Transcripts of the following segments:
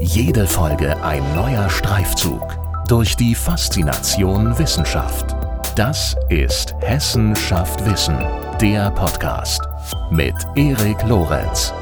Jede Folge ein neuer Streifzug durch die Faszination Wissenschaft. Das ist Hessen schafft Wissen, der Podcast mit Erik Lorenz.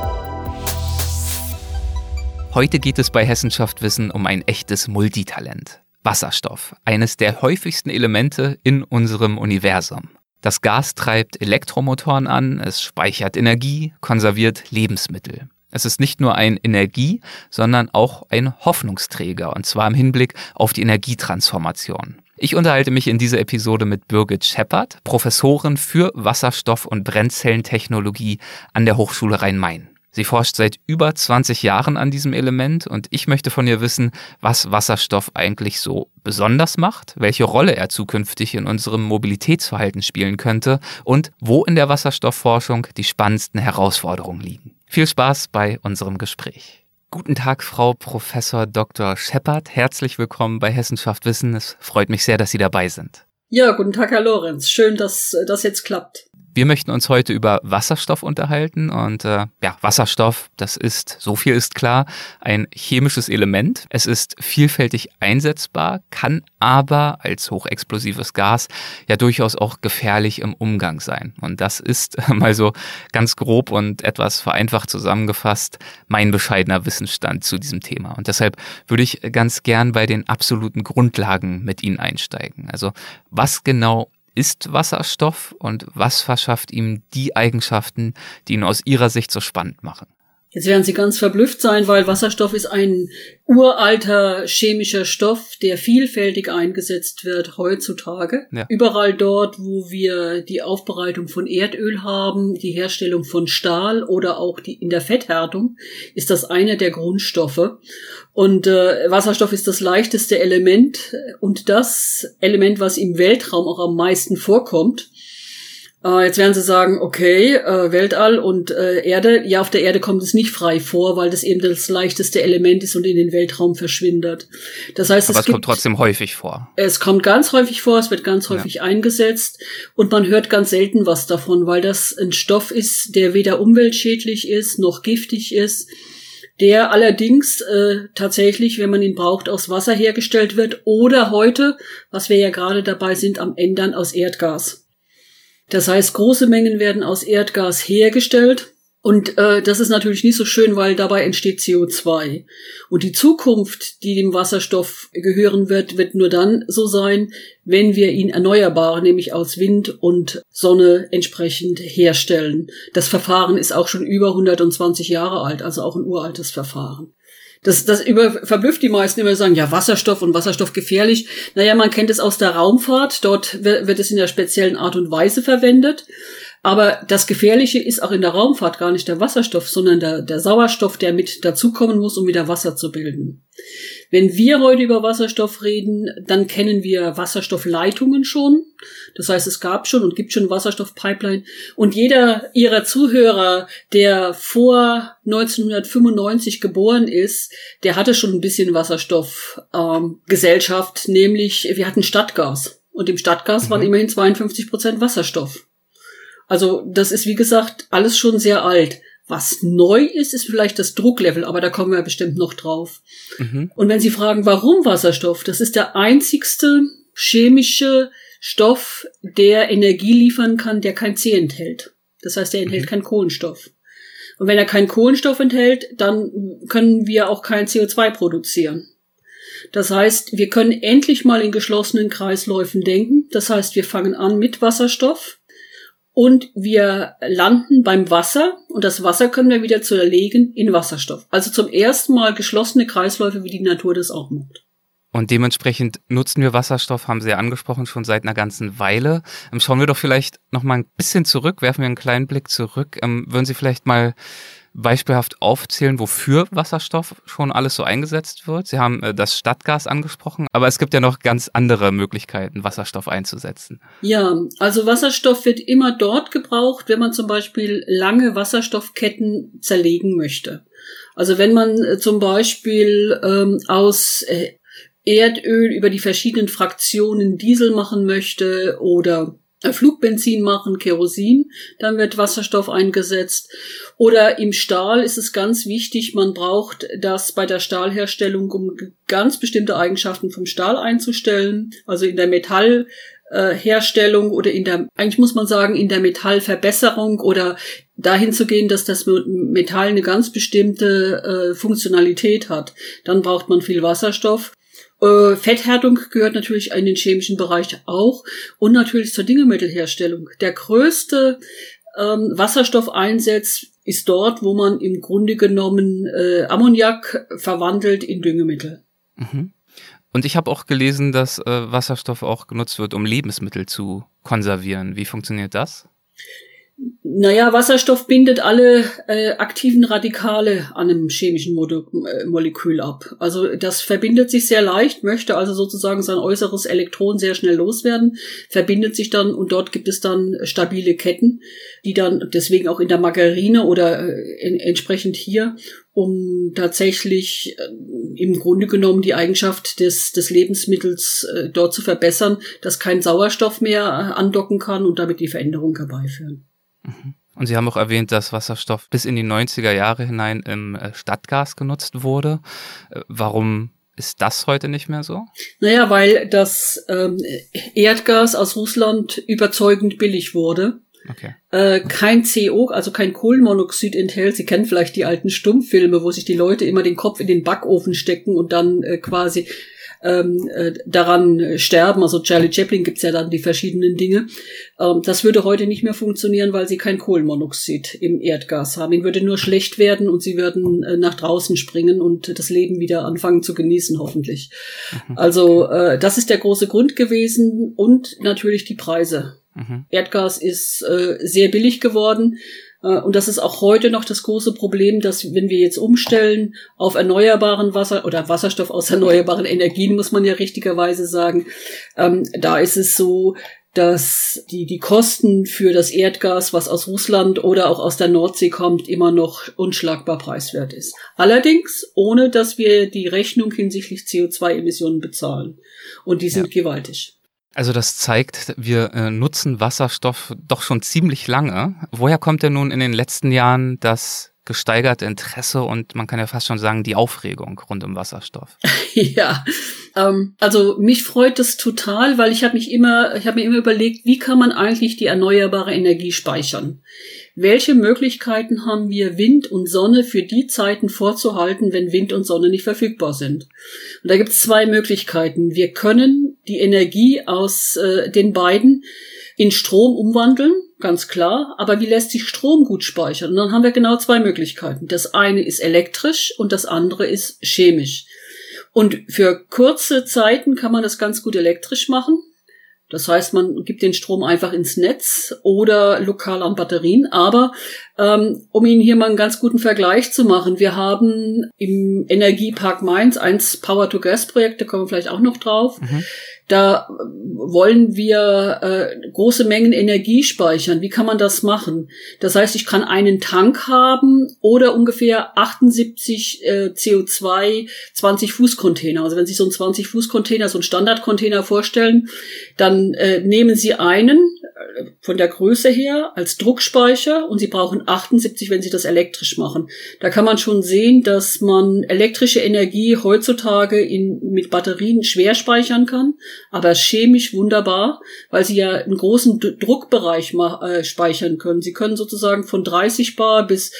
Heute geht es bei Hessen schafft Wissen um ein echtes Multitalent. Wasserstoff, eines der häufigsten Elemente in unserem Universum. Das Gas treibt Elektromotoren an, es speichert Energie, konserviert Lebensmittel. Es ist nicht nur ein Energie, sondern auch ein Hoffnungsträger, und zwar im Hinblick auf die Energietransformation. Ich unterhalte mich in dieser Episode mit Birgit Scheppert, Professorin für Wasserstoff- und Brennzellentechnologie an der Hochschule Rhein-Main. Sie forscht seit über 20 Jahren an diesem Element und ich möchte von ihr wissen, was Wasserstoff eigentlich so besonders macht, welche Rolle er zukünftig in unserem Mobilitätsverhalten spielen könnte und wo in der Wasserstoffforschung die spannendsten Herausforderungen liegen. Viel Spaß bei unserem Gespräch. Guten Tag, Frau Professor Dr. Scheppert. Herzlich willkommen bei Hessenschaft Wissen. Es freut mich sehr, dass Sie dabei sind. Ja, guten Tag, Herr Lorenz. Schön, dass das jetzt klappt. Wir möchten uns heute über Wasserstoff unterhalten und äh, ja, Wasserstoff, das ist, so viel ist klar, ein chemisches Element. Es ist vielfältig einsetzbar, kann aber als hochexplosives Gas ja durchaus auch gefährlich im Umgang sein. Und das ist mal so ganz grob und etwas vereinfacht zusammengefasst mein bescheidener Wissensstand zu diesem Thema. Und deshalb würde ich ganz gern bei den absoluten Grundlagen mit Ihnen einsteigen. Also was genau ist Wasserstoff und was verschafft ihm die Eigenschaften, die ihn aus Ihrer Sicht so spannend machen? Jetzt werden Sie ganz verblüfft sein, weil Wasserstoff ist ein uralter chemischer Stoff, der vielfältig eingesetzt wird heutzutage. Ja. Überall dort, wo wir die Aufbereitung von Erdöl haben, die Herstellung von Stahl oder auch die in der Fetthärtung, ist das eine der Grundstoffe. Und äh, Wasserstoff ist das leichteste Element und das Element, was im Weltraum auch am meisten vorkommt. Äh, jetzt werden Sie sagen, okay, äh, Weltall und äh, Erde, ja, auf der Erde kommt es nicht frei vor, weil das eben das leichteste Element ist und in den Weltraum verschwindet. Das heißt, Aber es, es kommt trotzdem häufig vor. Es kommt ganz häufig vor, es wird ganz häufig ja. eingesetzt und man hört ganz selten was davon, weil das ein Stoff ist, der weder umweltschädlich ist noch giftig ist der allerdings äh, tatsächlich, wenn man ihn braucht, aus Wasser hergestellt wird oder heute, was wir ja gerade dabei sind, am Ändern aus Erdgas. Das heißt, große Mengen werden aus Erdgas hergestellt. Und äh, das ist natürlich nicht so schön, weil dabei entsteht CO2. Und die Zukunft, die dem Wasserstoff gehören wird, wird nur dann so sein, wenn wir ihn erneuerbar, nämlich aus Wind und Sonne entsprechend herstellen. Das Verfahren ist auch schon über 120 Jahre alt, also auch ein uraltes Verfahren. Das, das über, verblüfft die meisten immer sagen, ja, Wasserstoff und Wasserstoff gefährlich. Naja, man kennt es aus der Raumfahrt. Dort wird es in einer speziellen Art und Weise verwendet. Aber das Gefährliche ist auch in der Raumfahrt gar nicht der Wasserstoff, sondern der, der Sauerstoff, der mit dazukommen muss, um wieder Wasser zu bilden. Wenn wir heute über Wasserstoff reden, dann kennen wir Wasserstoffleitungen schon. Das heißt, es gab schon und gibt schon Wasserstoffpipeline. Und jeder Ihrer Zuhörer, der vor 1995 geboren ist, der hatte schon ein bisschen Wasserstoffgesellschaft, ähm, nämlich wir hatten Stadtgas. Und im Stadtgas mhm. waren immerhin 52 Prozent Wasserstoff. Also das ist, wie gesagt, alles schon sehr alt. Was neu ist, ist vielleicht das Drucklevel, aber da kommen wir bestimmt noch drauf. Mhm. Und wenn Sie fragen, warum Wasserstoff, das ist der einzigste chemische Stoff, der Energie liefern kann, der kein C enthält. Das heißt, er enthält mhm. keinen Kohlenstoff. Und wenn er keinen Kohlenstoff enthält, dann können wir auch kein CO2 produzieren. Das heißt, wir können endlich mal in geschlossenen Kreisläufen denken. Das heißt, wir fangen an mit Wasserstoff und wir landen beim Wasser und das Wasser können wir wieder zerlegen in Wasserstoff. Also zum ersten Mal geschlossene Kreisläufe, wie die Natur das auch macht. Und dementsprechend nutzen wir Wasserstoff, haben Sie ja angesprochen, schon seit einer ganzen Weile. Ähm, schauen wir doch vielleicht noch mal ein bisschen zurück, werfen wir einen kleinen Blick zurück. Ähm, würden Sie vielleicht mal beispielhaft aufzählen, wofür Wasserstoff schon alles so eingesetzt wird? Sie haben äh, das Stadtgas angesprochen, aber es gibt ja noch ganz andere Möglichkeiten, Wasserstoff einzusetzen. Ja, also Wasserstoff wird immer dort gebraucht, wenn man zum Beispiel lange Wasserstoffketten zerlegen möchte. Also wenn man äh, zum Beispiel ähm, aus äh, Erdöl über die verschiedenen Fraktionen Diesel machen möchte oder Flugbenzin machen, Kerosin, dann wird Wasserstoff eingesetzt. Oder im Stahl ist es ganz wichtig, man braucht das bei der Stahlherstellung, um ganz bestimmte Eigenschaften vom Stahl einzustellen. Also in der Metallherstellung oder in der, eigentlich muss man sagen, in der Metallverbesserung oder dahin zu gehen, dass das Metall eine ganz bestimmte äh, Funktionalität hat. Dann braucht man viel Wasserstoff. Äh, Fetthärtung gehört natürlich in den chemischen Bereich auch und natürlich zur Düngemittelherstellung. Der größte ähm, Wasserstoffeinsatz ist dort, wo man im Grunde genommen äh, Ammoniak verwandelt in Düngemittel. Mhm. Und ich habe auch gelesen, dass äh, Wasserstoff auch genutzt wird, um Lebensmittel zu konservieren. Wie funktioniert das? Naja, Wasserstoff bindet alle äh, aktiven Radikale an einem chemischen Mo äh, Molekül ab. Also das verbindet sich sehr leicht, möchte also sozusagen sein äußeres Elektron sehr schnell loswerden, verbindet sich dann und dort gibt es dann stabile Ketten, die dann deswegen auch in der Margarine oder äh, in, entsprechend hier, um tatsächlich äh, im Grunde genommen die Eigenschaft des, des Lebensmittels äh, dort zu verbessern, dass kein Sauerstoff mehr äh, andocken kann und damit die Veränderung herbeiführen. Mhm. Und Sie haben auch erwähnt, dass Wasserstoff bis in die 90er Jahre hinein im äh, Stadtgas genutzt wurde. Äh, warum ist das heute nicht mehr so? Naja, weil das ähm, Erdgas aus Russland überzeugend billig wurde. Okay. Äh, kein CO, also kein Kohlenmonoxid enthält. Sie kennen vielleicht die alten Stummfilme, wo sich die Leute immer den Kopf in den Backofen stecken und dann äh, quasi ähm, äh, daran sterben. Also Charlie Chaplin gibt's ja dann die verschiedenen Dinge. Ähm, das würde heute nicht mehr funktionieren, weil sie kein Kohlenmonoxid im Erdgas haben. Ihnen würde nur schlecht werden und sie würden äh, nach draußen springen und das Leben wieder anfangen zu genießen, hoffentlich. Mhm. Also äh, das ist der große Grund gewesen und natürlich die Preise. Mhm. Erdgas ist äh, sehr billig geworden. Äh, und das ist auch heute noch das große Problem, dass wenn wir jetzt umstellen auf erneuerbaren Wasser oder Wasserstoff aus erneuerbaren Energien, muss man ja richtigerweise sagen, ähm, da ist es so, dass die, die Kosten für das Erdgas, was aus Russland oder auch aus der Nordsee kommt, immer noch unschlagbar preiswert ist. Allerdings ohne, dass wir die Rechnung hinsichtlich CO2-Emissionen bezahlen. Und die sind ja. gewaltig. Also das zeigt, wir äh, nutzen Wasserstoff doch schon ziemlich lange. Woher kommt denn nun in den letzten Jahren das gesteigerte Interesse und man kann ja fast schon sagen, die Aufregung rund um Wasserstoff? ja, ähm, also mich freut es total, weil ich habe mich immer, ich habe mir immer überlegt, wie kann man eigentlich die erneuerbare Energie speichern? Welche Möglichkeiten haben wir, Wind und Sonne für die Zeiten vorzuhalten, wenn Wind und Sonne nicht verfügbar sind? Und da gibt es zwei Möglichkeiten. Wir können die Energie aus äh, den beiden in Strom umwandeln, ganz klar. Aber wie lässt sich Strom gut speichern? Und dann haben wir genau zwei Möglichkeiten. Das eine ist elektrisch und das andere ist chemisch. Und für kurze Zeiten kann man das ganz gut elektrisch machen. Das heißt, man gibt den Strom einfach ins Netz oder lokal an Batterien. Aber ähm, um Ihnen hier mal einen ganz guten Vergleich zu machen, wir haben im Energiepark Mainz eins Power-to-Gas-Projekt, da kommen wir vielleicht auch noch drauf. Mhm. Da wollen wir äh, große Mengen Energie speichern. Wie kann man das machen? Das heißt, ich kann einen Tank haben oder ungefähr 78 äh, CO2 20 Fuß Container. Also wenn Sie so einen 20 Fuß Container, so einen Standardcontainer vorstellen, dann äh, nehmen Sie einen äh, von der Größe her als Druckspeicher und Sie brauchen 78, wenn Sie das elektrisch machen. Da kann man schon sehen, dass man elektrische Energie heutzutage in, mit Batterien schwer speichern kann aber chemisch wunderbar, weil sie ja einen großen D Druckbereich äh, speichern können. Sie können sozusagen von 30 Bar bis,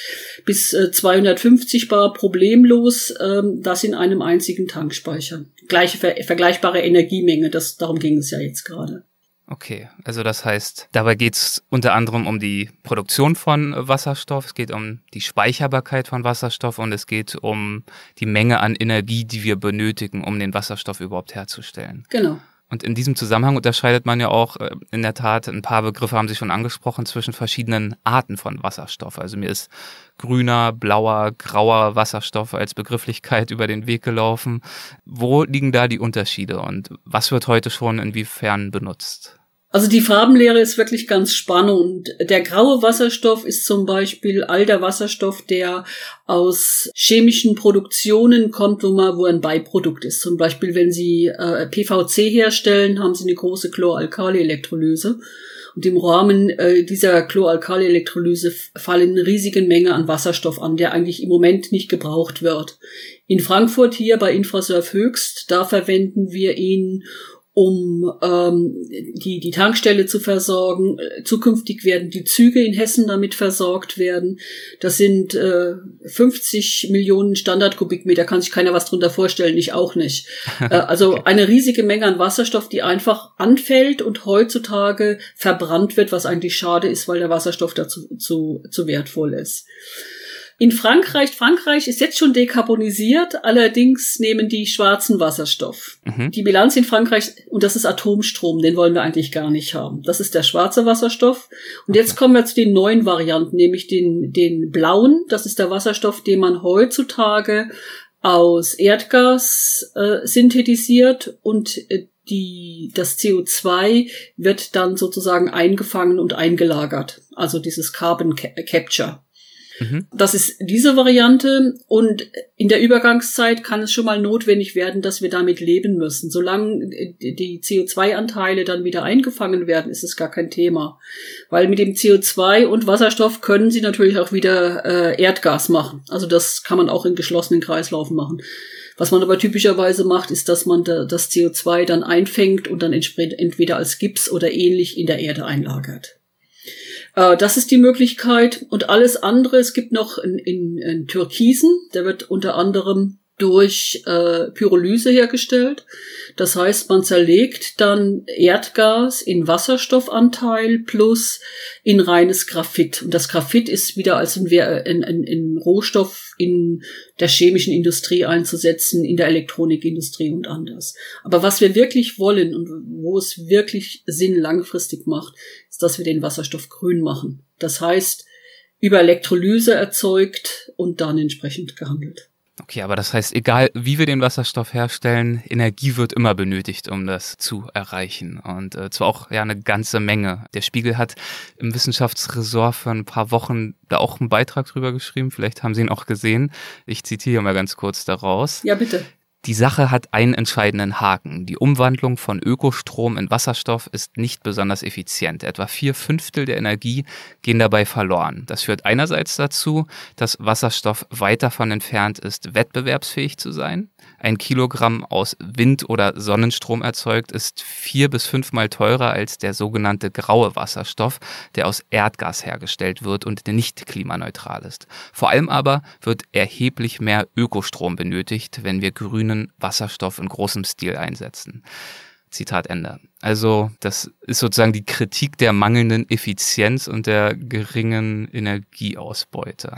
bis äh, 250 Bar problemlos ähm, das in einem einzigen Tank speichern. Gleiche ver vergleichbare Energiemenge, das, darum ging es ja jetzt gerade. Okay, also das heißt, dabei geht es unter anderem um die Produktion von Wasserstoff, es geht um die Speicherbarkeit von Wasserstoff und es geht um die Menge an Energie, die wir benötigen, um den Wasserstoff überhaupt herzustellen. Genau. Und in diesem Zusammenhang unterscheidet man ja auch äh, in der Tat, ein paar Begriffe haben Sie schon angesprochen, zwischen verschiedenen Arten von Wasserstoff. Also mir ist grüner, blauer, grauer Wasserstoff als Begrifflichkeit über den Weg gelaufen. Wo liegen da die Unterschiede und was wird heute schon inwiefern benutzt? Also die Farbenlehre ist wirklich ganz spannend. Der graue Wasserstoff ist zum Beispiel all der Wasserstoff, der aus chemischen Produktionen kommt, wo man, wo ein Beiprodukt ist. Zum Beispiel, wenn Sie äh, PVC herstellen, haben Sie eine große Chloralkali-Elektrolyse. Und im Rahmen äh, dieser Chloralkali-Elektrolyse fallen eine riesige Menge an Wasserstoff an, der eigentlich im Moment nicht gebraucht wird. In Frankfurt hier bei Infrasurf Höchst, da verwenden wir ihn, um ähm, die, die Tankstelle zu versorgen. Zukünftig werden die Züge in Hessen damit versorgt werden. Das sind äh, 50 Millionen Standardkubikmeter, kann sich keiner was drunter vorstellen, ich auch nicht. Äh, also eine riesige Menge an Wasserstoff, die einfach anfällt und heutzutage verbrannt wird, was eigentlich schade ist, weil der Wasserstoff dazu zu, zu wertvoll ist. In Frankreich, Frankreich ist jetzt schon dekarbonisiert, allerdings nehmen die schwarzen Wasserstoff. Mhm. Die Bilanz in Frankreich, und das ist Atomstrom, den wollen wir eigentlich gar nicht haben. Das ist der schwarze Wasserstoff. Und okay. jetzt kommen wir zu den neuen Varianten, nämlich den, den blauen. Das ist der Wasserstoff, den man heutzutage aus Erdgas äh, synthetisiert und äh, die, das CO2 wird dann sozusagen eingefangen und eingelagert. Also dieses Carbon Capture. Mhm. Das ist diese Variante und in der Übergangszeit kann es schon mal notwendig werden, dass wir damit leben müssen. Solange die CO2-Anteile dann wieder eingefangen werden, ist es gar kein Thema. Weil mit dem CO2 und Wasserstoff können sie natürlich auch wieder äh, Erdgas machen. Also das kann man auch in geschlossenen Kreislaufen machen. Was man aber typischerweise macht, ist, dass man da, das CO2 dann einfängt und dann entweder als Gips oder ähnlich in der Erde einlagert. Äh, das ist die Möglichkeit. Und alles andere, es gibt noch in, in, in Türkisen, der wird unter anderem durch äh, Pyrolyse hergestellt. Das heißt, man zerlegt dann Erdgas in Wasserstoffanteil plus in reines Graphit. Und das Graphit ist wieder als ein, ein, ein, ein Rohstoff in der chemischen Industrie einzusetzen, in der Elektronikindustrie und anders. Aber was wir wirklich wollen und wo es wirklich Sinn langfristig macht, ist, dass wir den Wasserstoff grün machen. Das heißt, über Elektrolyse erzeugt und dann entsprechend gehandelt. Okay, aber das heißt, egal wie wir den Wasserstoff herstellen, Energie wird immer benötigt, um das zu erreichen. Und äh, zwar auch ja eine ganze Menge. Der Spiegel hat im Wissenschaftsressort für ein paar Wochen da auch einen Beitrag drüber geschrieben. Vielleicht haben Sie ihn auch gesehen. Ich zitiere mal ganz kurz daraus. Ja, bitte. Die Sache hat einen entscheidenden Haken. Die Umwandlung von Ökostrom in Wasserstoff ist nicht besonders effizient. Etwa vier Fünftel der Energie gehen dabei verloren. Das führt einerseits dazu, dass Wasserstoff weit davon entfernt ist, wettbewerbsfähig zu sein. Ein Kilogramm aus Wind- oder Sonnenstrom erzeugt ist vier bis fünfmal teurer als der sogenannte graue Wasserstoff, der aus Erdgas hergestellt wird und nicht klimaneutral ist. Vor allem aber wird erheblich mehr Ökostrom benötigt, wenn wir grünen Wasserstoff in großem Stil einsetzen. Zitat Ende. Also das ist sozusagen die Kritik der mangelnden Effizienz und der geringen Energieausbeute.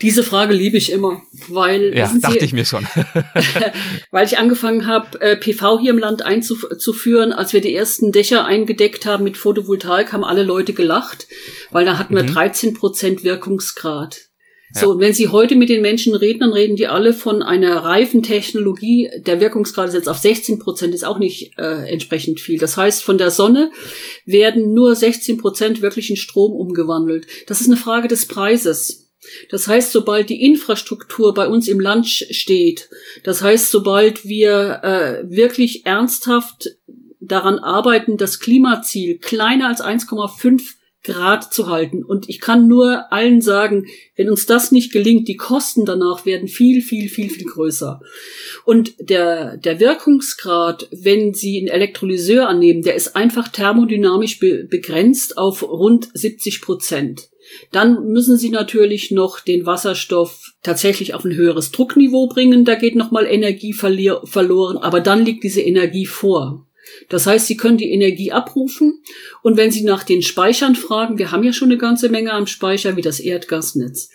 Diese Frage liebe ich immer, weil ja, dachte Sie, ich mir schon, weil ich angefangen habe, äh, PV hier im Land einzuführen. Als wir die ersten Dächer eingedeckt haben mit Photovoltaik, haben alle Leute gelacht, weil da hatten wir mhm. 13 Prozent Wirkungsgrad. So, und wenn Sie heute mit den Menschen reden, dann reden die alle von einer reifen Technologie. Der Wirkungsgrad ist jetzt auf 16 Prozent, ist auch nicht äh, entsprechend viel. Das heißt, von der Sonne werden nur 16 Prozent wirklich in Strom umgewandelt. Das ist eine Frage des Preises. Das heißt, sobald die Infrastruktur bei uns im Land steht, das heißt, sobald wir äh, wirklich ernsthaft daran arbeiten, das Klimaziel kleiner als 1,5 Grad zu halten. Und ich kann nur allen sagen, wenn uns das nicht gelingt, die Kosten danach werden viel, viel, viel, viel größer. Und der, der Wirkungsgrad, wenn Sie einen Elektrolyseur annehmen, der ist einfach thermodynamisch be begrenzt auf rund 70 Prozent. Dann müssen Sie natürlich noch den Wasserstoff tatsächlich auf ein höheres Druckniveau bringen. Da geht nochmal Energie verloren, aber dann liegt diese Energie vor. Das heißt, Sie können die Energie abrufen und wenn Sie nach den Speichern fragen, wir haben ja schon eine ganze Menge am Speicher wie das Erdgasnetz.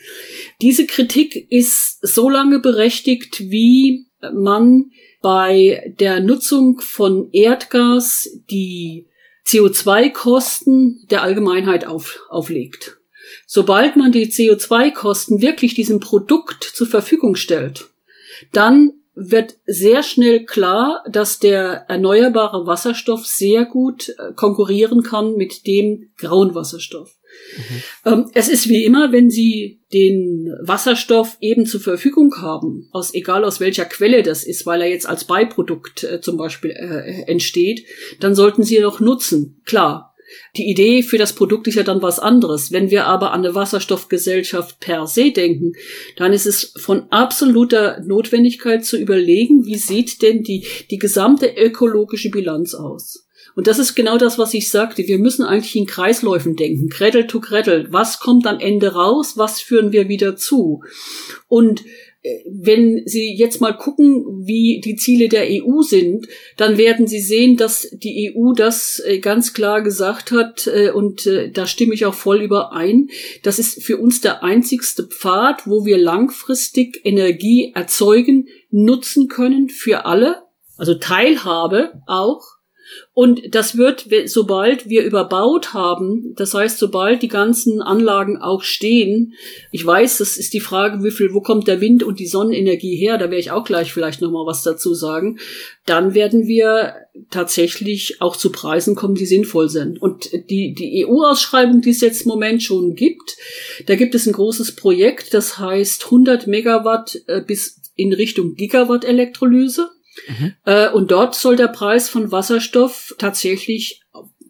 Diese Kritik ist so lange berechtigt, wie man bei der Nutzung von Erdgas die CO2-Kosten der Allgemeinheit auf, auflegt. Sobald man die CO2-Kosten wirklich diesem Produkt zur Verfügung stellt, dann wird sehr schnell klar, dass der erneuerbare Wasserstoff sehr gut äh, konkurrieren kann mit dem grauen Wasserstoff. Mhm. Ähm, es ist wie immer, wenn Sie den Wasserstoff eben zur Verfügung haben, aus egal aus welcher Quelle das ist, weil er jetzt als Beiprodukt äh, zum Beispiel äh, entsteht, dann sollten Sie ihn auch nutzen. Klar, Die Idee für das Produkt ist ja dann was anderes. Wenn wir aber an eine Wasserstoffgesellschaft per se denken, dann ist es von absoluter Notwendigkeit zu überlegen, wie sieht denn die, die gesamte ökologische Bilanz aus? Und das ist genau das, was ich sagte. Wir müssen eigentlich in Kreisläufen denken. Gretel to Gretel. Was kommt am Ende raus? Was führen wir wieder zu? Und wenn Sie jetzt mal gucken, wie die Ziele der EU sind, dann werden Sie sehen, dass die EU das äh, ganz klar gesagt hat, äh, und äh, da stimme ich auch voll überein. Das ist für uns der einzigste Pfad, wo wir langfristig Energie erzeugen, nutzen können für alle, also Teilhabe auch und das wird, sobald wir überbaut haben, das heißt, sobald die ganzen Anlagen auch stehen, ich weiß, das ist die Frage, wie viel, wo kommt der Wind und die Sonnenenergie her, da werde ich auch gleich vielleicht nochmal was dazu sagen, dann werden wir tatsächlich auch zu Preisen kommen, die sinnvoll sind. Und die, die EU-Ausschreibung, die es jetzt im Moment schon gibt, da gibt es ein großes Projekt, das heißt 100 Megawatt äh, bis in Richtung Gigawatt Elektrolyse. Mhm. Äh, und dort soll der Preis von Wasserstoff tatsächlich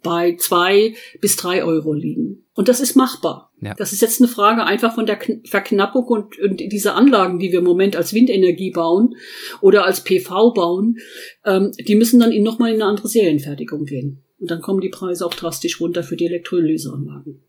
bei zwei bis drei Euro liegen. Und das ist machbar. Ja. Das ist jetzt eine Frage einfach von der Verknappung und, und diese Anlagen, die wir im Moment als Windenergie bauen oder als PV bauen, ähm, die müssen dann nochmal in eine andere Serienfertigung gehen. Und dann kommen die Preise auch drastisch runter für die Elektrolyseanlagen.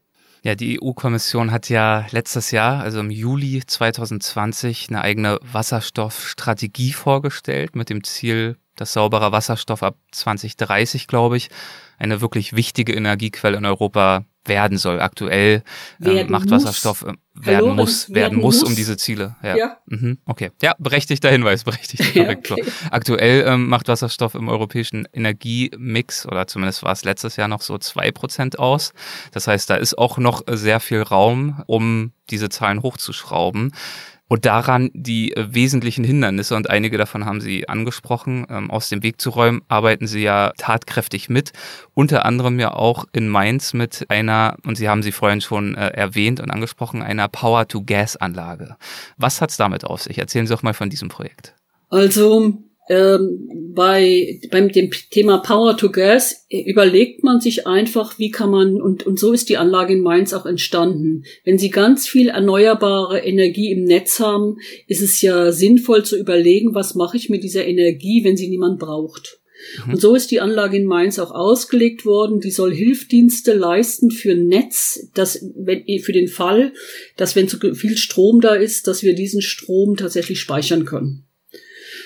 Ja, die EU-Kommission hat ja letztes Jahr, also im Juli 2020, eine eigene Wasserstoffstrategie vorgestellt mit dem Ziel, dass sauberer Wasserstoff ab 2030, glaube ich, eine wirklich wichtige Energiequelle in Europa werden soll. Aktuell ähm, macht muss. Wasserstoff äh, werden Hallo, muss, werden, werden muss, muss, um diese Ziele. Ja. ja. Mhm. Okay. Ja, berechtigter Hinweis, berechtigter Korrektur. Ja, okay. Aktuell ähm, macht Wasserstoff im europäischen Energiemix, oder zumindest war es letztes Jahr noch so zwei Prozent aus. Das heißt, da ist auch noch sehr viel Raum, um diese Zahlen hochzuschrauben und daran die äh, wesentlichen Hindernisse, und einige davon haben Sie angesprochen, ähm, aus dem Weg zu räumen, arbeiten Sie ja tatkräftig mit. Unter anderem ja auch in Mainz mit einer, und Sie haben sie vorhin schon äh, erwähnt und angesprochen, einer Power-to-Gas-Anlage. Was hat's damit auf sich? Erzählen Sie doch mal von diesem Projekt. Also ähm, bei beim dem Thema Power to Gas überlegt man sich einfach, wie kann man und und so ist die Anlage in Mainz auch entstanden. Wenn Sie ganz viel erneuerbare Energie im Netz haben, ist es ja sinnvoll zu überlegen, was mache ich mit dieser Energie, wenn sie niemand braucht. Mhm. Und so ist die Anlage in Mainz auch ausgelegt worden. Die soll Hilfdienste leisten für Netz, dass, wenn, für den Fall, dass wenn zu viel Strom da ist, dass wir diesen Strom tatsächlich speichern können.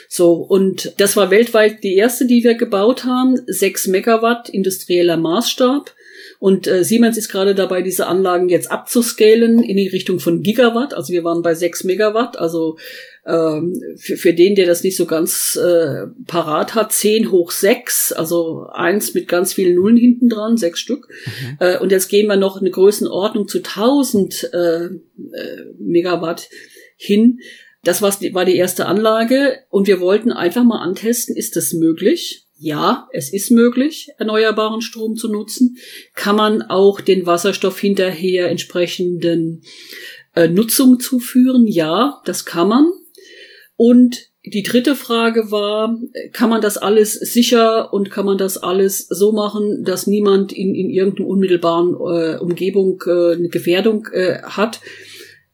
So, und das war weltweit die erste, die wir gebaut haben. Sechs Megawatt industrieller Maßstab. Und äh, Siemens ist gerade dabei, diese Anlagen jetzt abzuscalen in die Richtung von Gigawatt. Also wir waren bei sechs Megawatt. Also ähm, für, für den, der das nicht so ganz äh, parat hat, zehn hoch sechs, also eins mit ganz vielen Nullen hinten dran, sechs Stück. Mhm. Äh, und jetzt gehen wir noch eine Größenordnung zu 1000 äh, äh, Megawatt hin. Das war die erste Anlage und wir wollten einfach mal antesten, ist das möglich? Ja, es ist möglich, erneuerbaren Strom zu nutzen. Kann man auch den Wasserstoff hinterher entsprechenden äh, Nutzung zuführen? Ja, das kann man. Und die dritte Frage war, kann man das alles sicher und kann man das alles so machen, dass niemand in, in irgendeiner unmittelbaren äh, Umgebung äh, eine Gefährdung äh, hat?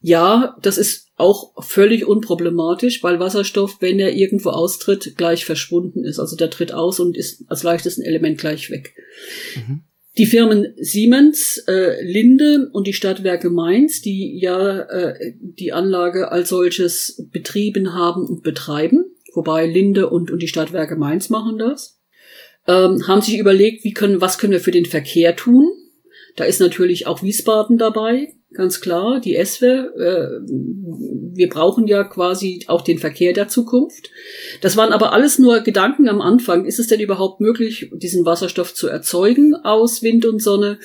Ja, das ist auch völlig unproblematisch, weil Wasserstoff, wenn er irgendwo austritt, gleich verschwunden ist. Also der tritt aus und ist als leichtes Element gleich weg. Mhm. Die Firmen Siemens, äh, Linde und die Stadtwerke Mainz, die ja äh, die Anlage als solches betrieben haben und betreiben, wobei Linde und, und die Stadtwerke Mainz machen das, ähm, haben sich überlegt, wie können, was können wir für den Verkehr tun? Da ist natürlich auch Wiesbaden dabei, ganz klar, die ESWE. Äh, wir brauchen ja quasi auch den Verkehr der Zukunft. Das waren aber alles nur Gedanken am Anfang. Ist es denn überhaupt möglich, diesen Wasserstoff zu erzeugen aus Wind und Sonne?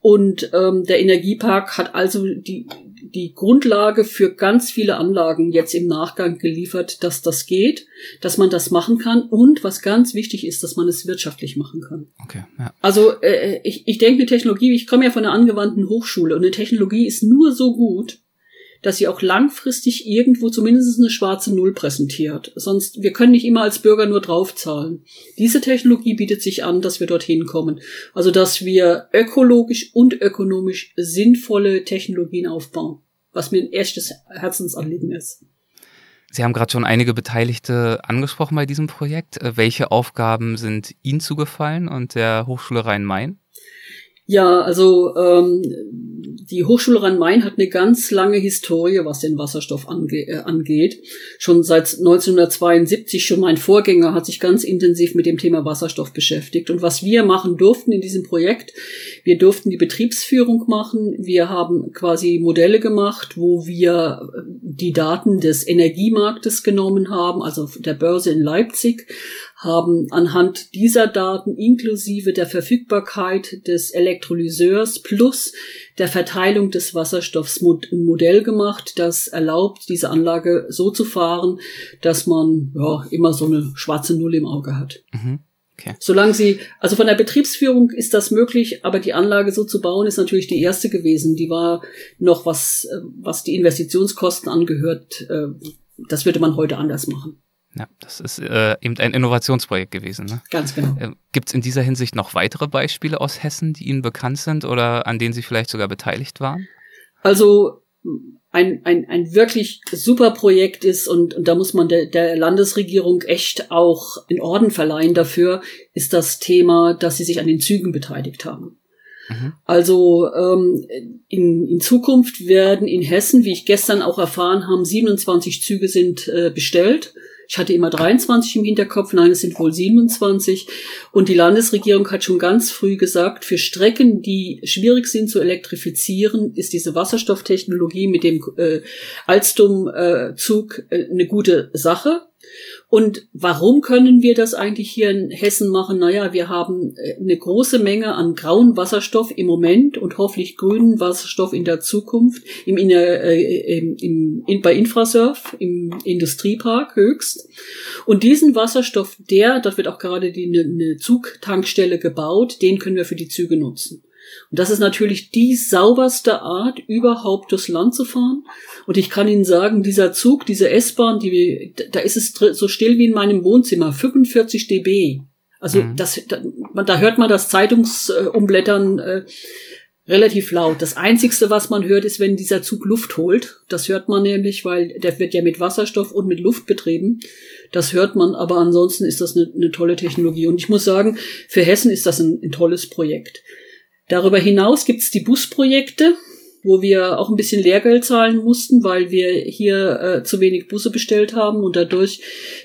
Und ähm, der Energiepark hat also die, die Grundlage für ganz viele Anlagen jetzt im Nachgang geliefert, dass das geht, dass man das machen kann und was ganz wichtig ist, dass man es wirtschaftlich machen kann. Okay, ja. Also äh, ich, ich denke, eine Technologie, ich komme ja von einer angewandten Hochschule und eine Technologie ist nur so gut, dass sie auch langfristig irgendwo zumindest eine schwarze Null präsentiert. Sonst, wir können nicht immer als Bürger nur draufzahlen. Diese Technologie bietet sich an, dass wir dorthin kommen. Also, dass wir ökologisch und ökonomisch sinnvolle Technologien aufbauen, was mir ein echtes Herzensanliegen ist. Sie haben gerade schon einige Beteiligte angesprochen bei diesem Projekt. Äh, welche Aufgaben sind Ihnen zugefallen und der Hochschule Rhein-Main? Ja, also ähm, die Hochschule Rhein-Main hat eine ganz lange Historie, was den Wasserstoff ange äh, angeht. Schon seit 1972, schon mein Vorgänger hat sich ganz intensiv mit dem Thema Wasserstoff beschäftigt. Und was wir machen durften in diesem Projekt, wir durften die Betriebsführung machen. Wir haben quasi Modelle gemacht, wo wir äh, die Daten des Energiemarktes genommen haben, also der Börse in Leipzig, haben anhand dieser Daten inklusive der Verfügbarkeit des Elektrolyseurs plus der Verteilung des Wasserstoffs ein Modell gemacht, das erlaubt, diese Anlage so zu fahren, dass man ja, immer so eine schwarze Null im Auge hat. Mhm. Okay. Solange sie, also von der Betriebsführung ist das möglich, aber die Anlage so zu bauen ist natürlich die erste gewesen. Die war noch was, äh, was die Investitionskosten angehört. Äh, das würde man heute anders machen. Ja, das ist äh, eben ein Innovationsprojekt gewesen. Ne? Ganz genau. Äh, Gibt es in dieser Hinsicht noch weitere Beispiele aus Hessen, die Ihnen bekannt sind oder an denen Sie vielleicht sogar beteiligt waren? Also ein, ein, ein wirklich super Projekt ist und, und da muss man der, der Landesregierung echt auch in Orden verleihen dafür, ist das Thema, dass sie sich an den Zügen beteiligt haben. Mhm. Also ähm, in, in Zukunft werden in Hessen, wie ich gestern auch erfahren habe, 27 Züge sind äh, bestellt ich hatte immer 23 im Hinterkopf, nein, es sind wohl 27. Und die Landesregierung hat schon ganz früh gesagt, für Strecken, die schwierig sind zu elektrifizieren, ist diese Wasserstofftechnologie mit dem äh, Alstom-Zug äh, eine gute Sache. Und warum können wir das eigentlich hier in Hessen machen? Naja, wir haben äh, eine große Menge an grauen Wasserstoff im Moment und hoffentlich grünen Wasserstoff in der Zukunft im, äh, im, im, in, bei Infrasurf, im Industriepark höchst. Und diesen Wasserstoff, der, dort wird auch gerade die, eine Zugtankstelle gebaut, den können wir für die Züge nutzen. Und das ist natürlich die sauberste Art, überhaupt durchs Land zu fahren. Und ich kann Ihnen sagen, dieser Zug, diese S-Bahn, die, da ist es so still wie in meinem Wohnzimmer, 45 dB. Also mhm. das, da, da, hört man das Zeitungsumblättern äh, relativ laut. Das Einzigste, was man hört, ist, wenn dieser Zug Luft holt. Das hört man nämlich, weil der wird ja mit Wasserstoff und mit Luft betrieben. Das hört man, aber ansonsten ist das eine, eine tolle Technologie. Und ich muss sagen, für Hessen ist das ein, ein tolles Projekt. Darüber hinaus gibt's die Busprojekte, wo wir auch ein bisschen Lehrgeld zahlen mussten, weil wir hier äh, zu wenig Busse bestellt haben und dadurch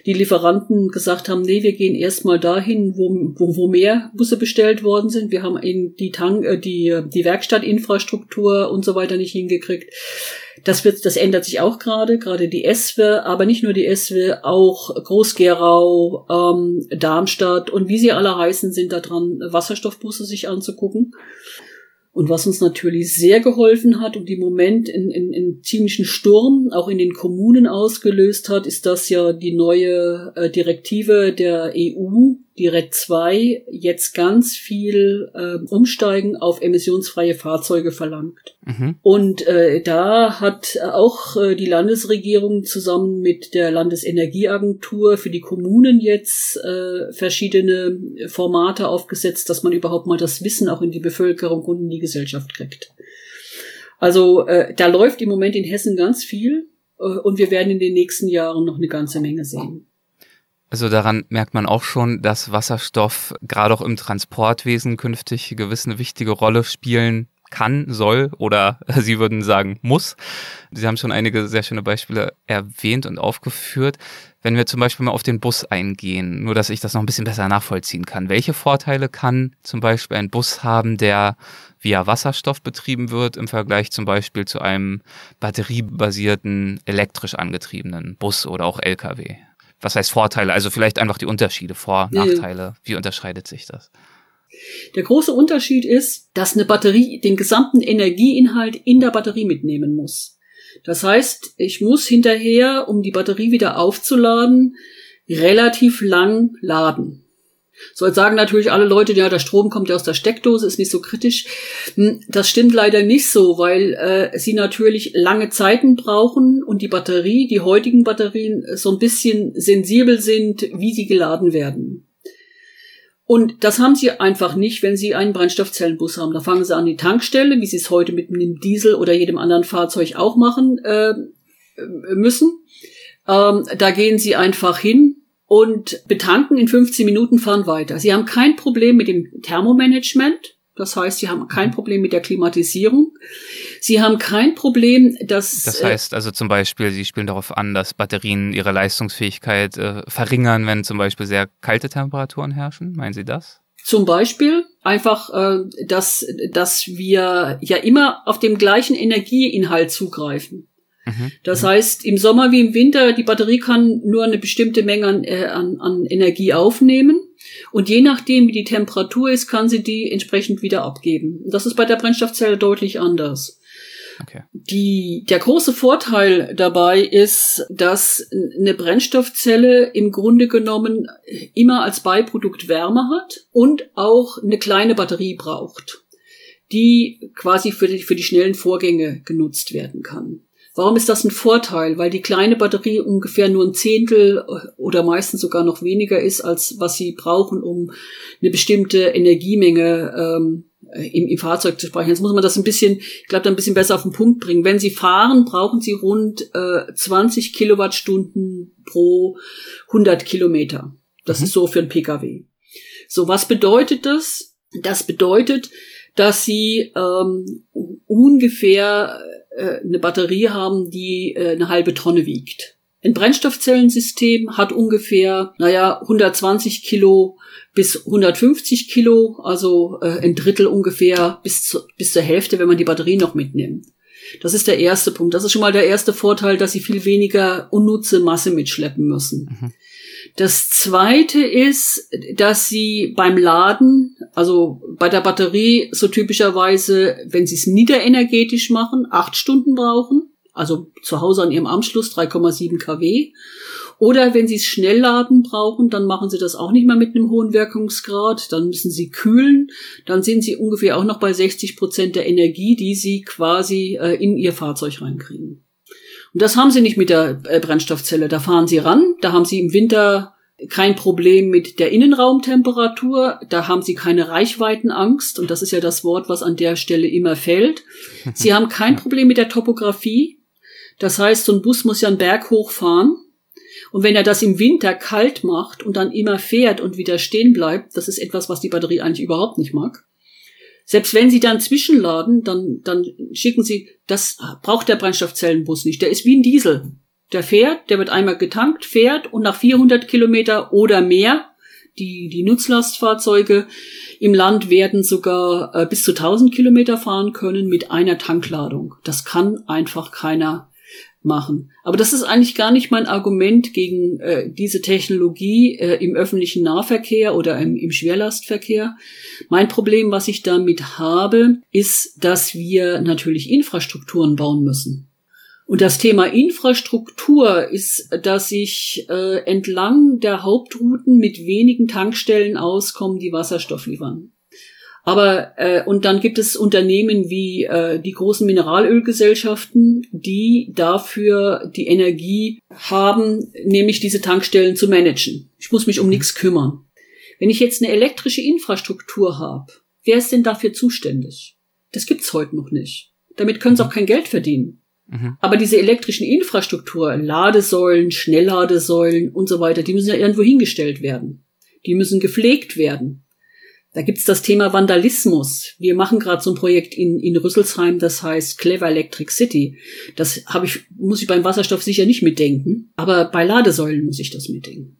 die Lieferanten gesagt haben, nee, wir gehen erstmal dahin, wo, wo, wo mehr Busse bestellt worden sind. Wir haben in die Tank, äh, die, die Werkstattinfrastruktur und so weiter nicht hingekriegt. Das wird, das ändert sich auch gerade, gerade die ESWE, aber nicht nur die ESWE, auch Groß-Gerau, ähm, Darmstadt und wie sie alle heißen, sind da dran, Wasserstoffbusse sich anzugucken. Und was uns natürlich sehr geholfen hat und im Moment in, in, in ziemlichen Sturm auch in den Kommunen ausgelöst hat, ist das ja die neue äh, Direktive der EU, die RED 2 jetzt ganz viel äh, Umsteigen auf emissionsfreie Fahrzeuge verlangt. Mhm. Und äh, da hat auch äh, die Landesregierung zusammen mit der Landesenergieagentur für die Kommunen jetzt äh, verschiedene Formate aufgesetzt, dass man überhaupt mal das Wissen auch in die Bevölkerung und in die Gesellschaft kriegt. Also äh, da läuft im Moment in Hessen ganz viel äh, und wir werden in den nächsten Jahren noch eine ganze Menge sehen. Also daran merkt man auch schon, dass Wasserstoff gerade auch im Transportwesen künftig gewiss eine wichtige Rolle spielen kann, soll oder Sie würden sagen muss. Sie haben schon einige sehr schöne Beispiele erwähnt und aufgeführt. Wenn wir zum Beispiel mal auf den Bus eingehen, nur dass ich das noch ein bisschen besser nachvollziehen kann. Welche Vorteile kann zum Beispiel ein Bus haben, der via Wasserstoff betrieben wird im Vergleich zum Beispiel zu einem batteriebasierten, elektrisch angetriebenen Bus oder auch LKW? Was heißt Vorteile? Also vielleicht einfach die Unterschiede, Vor-, Nachteile. Wie unterscheidet sich das? Der große Unterschied ist, dass eine Batterie den gesamten Energieinhalt in der Batterie mitnehmen muss. Das heißt, ich muss hinterher, um die Batterie wieder aufzuladen, relativ lang laden. So, jetzt sagen natürlich alle Leute, ja, der Strom kommt ja aus der Steckdose, ist nicht so kritisch. Hm, das stimmt leider nicht so, weil äh, sie natürlich lange Zeiten brauchen und die Batterie, die heutigen Batterien, so ein bisschen sensibel sind, wie sie geladen werden. Und das haben sie einfach nicht, wenn sie einen Brennstoffzellenbus haben. Da fangen sie an die Tankstelle, wie sie es heute mit einem Diesel oder jedem anderen Fahrzeug auch machen äh, müssen. Ähm, da gehen sie einfach hin, und betanken in 15 Minuten fahren weiter. Sie haben kein Problem mit dem Thermomanagement. Das heißt, sie haben kein Problem mit der Klimatisierung. Sie haben kein Problem, dass. Das äh, heißt also zum Beispiel, Sie spielen darauf an, dass Batterien ihre Leistungsfähigkeit äh, verringern, wenn zum Beispiel sehr kalte Temperaturen herrschen. Meinen Sie das? Zum Beispiel einfach, äh, dass, dass wir ja immer auf dem gleichen Energieinhalt zugreifen. Mhm. Das heißt, im Sommer wie im Winter, die Batterie kann nur eine bestimmte Menge an, äh, an, an Energie aufnehmen. Und je nachdem, wie die Temperatur ist, kann sie die entsprechend wieder abgeben. Das ist bei der Brennstoffzelle deutlich anders. Okay. Die, der große Vorteil dabei ist, dass eine Brennstoffzelle im Grunde genommen immer als Beiprodukt Wärme hat und auch eine kleine Batterie braucht, die quasi für die, für die schnellen Vorgänge genutzt werden kann. Warum ist das ein Vorteil? Weil die kleine Batterie ungefähr nur ein Zehntel oder meistens sogar noch weniger ist, als was sie brauchen, um eine bestimmte Energiemenge ähm, im, im Fahrzeug zu speichern. Jetzt muss man das ein bisschen, ich glaube, da ein bisschen besser auf den Punkt bringen. Wenn Sie fahren, brauchen Sie rund äh, 20 Kilowattstunden pro 100 Kilometer. Das mhm. ist so für ein Pkw. So, was bedeutet das? Das bedeutet, dass Sie ähm, ungefähr äh, eine Batterie haben, die äh, eine halbe Tonne wiegt. Ein Brennstoffzellensystem hat ungefähr, naja, 120 Kilo bis 150 Kilo, also äh, ein Drittel ungefähr bis, zu, bis zur Hälfte, wenn man die Batterie noch mitnimmt. Das ist der erste Punkt. Das ist schon mal der erste Vorteil, dass sie viel weniger unnutze Masse mitschleppen müssen. Mhm. Das zweite ist, dass sie beim Laden, also bei der Batterie so typischerweise, wenn sie es niederenergetisch machen, acht Stunden brauchen. Also zu Hause an ihrem Anschluss 3,7 kW. Oder wenn sie es schnell laden brauchen, dann machen sie das auch nicht mehr mit einem hohen Wirkungsgrad. Dann müssen sie kühlen. Dann sind sie ungefähr auch noch bei 60 Prozent der Energie, die sie quasi äh, in ihr Fahrzeug reinkriegen. Und das haben sie nicht mit der äh, Brennstoffzelle. Da fahren sie ran, da haben sie im Winter kein Problem mit der Innenraumtemperatur, da haben sie keine Reichweitenangst, und das ist ja das Wort, was an der Stelle immer fällt. Sie haben kein Problem mit der Topografie. Das heißt, so ein Bus muss ja einen Berg hochfahren. Und wenn er das im Winter kalt macht und dann immer fährt und wieder stehen bleibt, das ist etwas, was die Batterie eigentlich überhaupt nicht mag. Selbst wenn Sie dann zwischenladen, dann, dann schicken Sie, das braucht der Brennstoffzellenbus nicht. Der ist wie ein Diesel. Der fährt, der wird einmal getankt, fährt und nach 400 Kilometer oder mehr, die, die Nutzlastfahrzeuge im Land werden sogar äh, bis zu 1000 Kilometer fahren können mit einer Tankladung. Das kann einfach keiner machen. Aber das ist eigentlich gar nicht mein Argument gegen äh, diese Technologie äh, im öffentlichen Nahverkehr oder im, im Schwerlastverkehr. Mein Problem, was ich damit habe, ist, dass wir natürlich Infrastrukturen bauen müssen. Und das Thema Infrastruktur ist, dass ich äh, entlang der Hauptrouten mit wenigen Tankstellen auskomme, die Wasserstoff liefern. Aber äh, und dann gibt es Unternehmen wie äh, die großen Mineralölgesellschaften, die dafür die Energie haben, nämlich diese Tankstellen zu managen. Ich muss mich um nichts kümmern. Wenn ich jetzt eine elektrische Infrastruktur habe, wer ist denn dafür zuständig? Das gibt's heute noch nicht. Damit können sie auch kein Geld verdienen. Mhm. Aber diese elektrischen Infrastruktur, Ladesäulen, Schnellladesäulen und so weiter, die müssen ja irgendwo hingestellt werden. Die müssen gepflegt werden. Da gibt's das Thema Vandalismus. Wir machen gerade so ein Projekt in, in Rüsselsheim, das heißt Clever Electric City. Das habe ich, muss ich beim Wasserstoff sicher nicht mitdenken, aber bei Ladesäulen muss ich das mitdenken.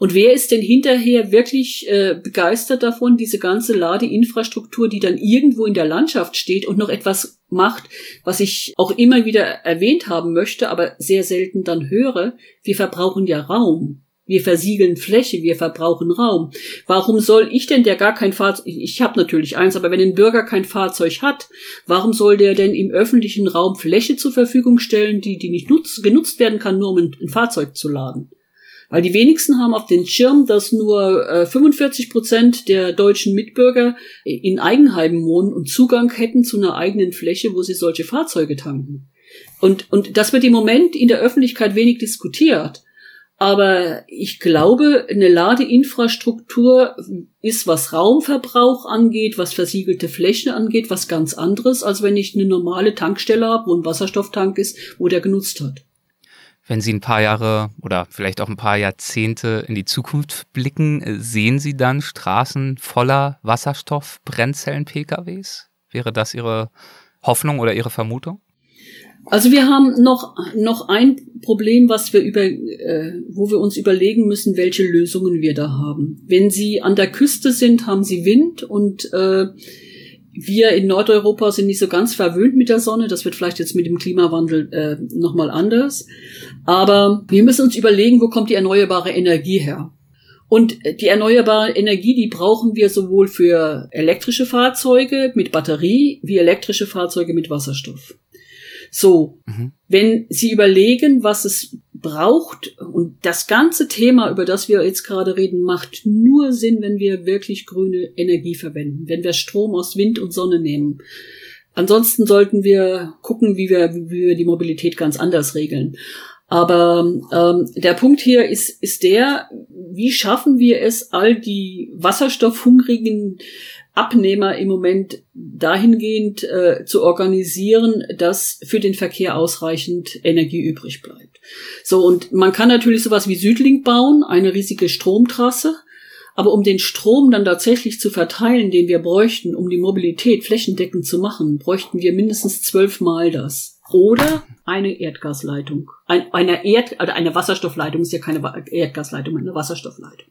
Und wer ist denn hinterher wirklich äh, begeistert davon, diese ganze Ladeinfrastruktur, die dann irgendwo in der Landschaft steht und noch etwas macht, was ich auch immer wieder erwähnt haben möchte, aber sehr selten dann höre, wir verbrauchen ja Raum. Wir versiegeln Fläche, wir verbrauchen Raum. Warum soll ich denn, der gar kein Fahrzeug, ich habe natürlich eins, aber wenn ein Bürger kein Fahrzeug hat, warum soll der denn im öffentlichen Raum Fläche zur Verfügung stellen, die, die nicht nutz, genutzt werden kann, nur um ein, ein Fahrzeug zu laden? Weil die wenigsten haben auf den Schirm, dass nur äh, 45 Prozent der deutschen Mitbürger in Eigenheimen wohnen und Zugang hätten zu einer eigenen Fläche, wo sie solche Fahrzeuge tanken. Und, und das wird im Moment in der Öffentlichkeit wenig diskutiert. Aber ich glaube, eine Ladeinfrastruktur ist, was Raumverbrauch angeht, was versiegelte Flächen angeht, was ganz anderes, als wenn ich eine normale Tankstelle habe, wo ein Wasserstofftank ist, wo der genutzt hat. Wenn Sie ein paar Jahre oder vielleicht auch ein paar Jahrzehnte in die Zukunft blicken, sehen Sie dann Straßen voller Wasserstoff-Brennzellen-PKWs? Wäre das Ihre Hoffnung oder Ihre Vermutung? Also wir haben noch, noch ein Problem, was wir über, äh, wo wir uns überlegen müssen, welche Lösungen wir da haben. Wenn Sie an der Küste sind, haben Sie Wind und äh, wir in Nordeuropa sind nicht so ganz verwöhnt mit der Sonne. Das wird vielleicht jetzt mit dem Klimawandel äh, nochmal anders. Aber wir müssen uns überlegen, wo kommt die erneuerbare Energie her? Und die erneuerbare Energie, die brauchen wir sowohl für elektrische Fahrzeuge mit Batterie wie elektrische Fahrzeuge mit Wasserstoff. So, mhm. wenn Sie überlegen, was es braucht, und das ganze Thema, über das wir jetzt gerade reden, macht nur Sinn, wenn wir wirklich grüne Energie verwenden, wenn wir Strom aus Wind und Sonne nehmen. Ansonsten sollten wir gucken, wie wir, wie wir die Mobilität ganz anders regeln. Aber ähm, der Punkt hier ist, ist der, wie schaffen wir es, all die wasserstoffhungrigen Abnehmer im Moment dahingehend äh, zu organisieren, dass für den Verkehr ausreichend Energie übrig bleibt. So, und man kann natürlich sowas wie Südlink bauen, eine riesige Stromtrasse. Aber um den Strom dann tatsächlich zu verteilen, den wir bräuchten, um die Mobilität flächendeckend zu machen, bräuchten wir mindestens zwölfmal das. Oder eine Erdgasleitung. Ein, eine Erd, oder eine Wasserstoffleitung ist ja keine Erdgasleitung, eine Wasserstoffleitung.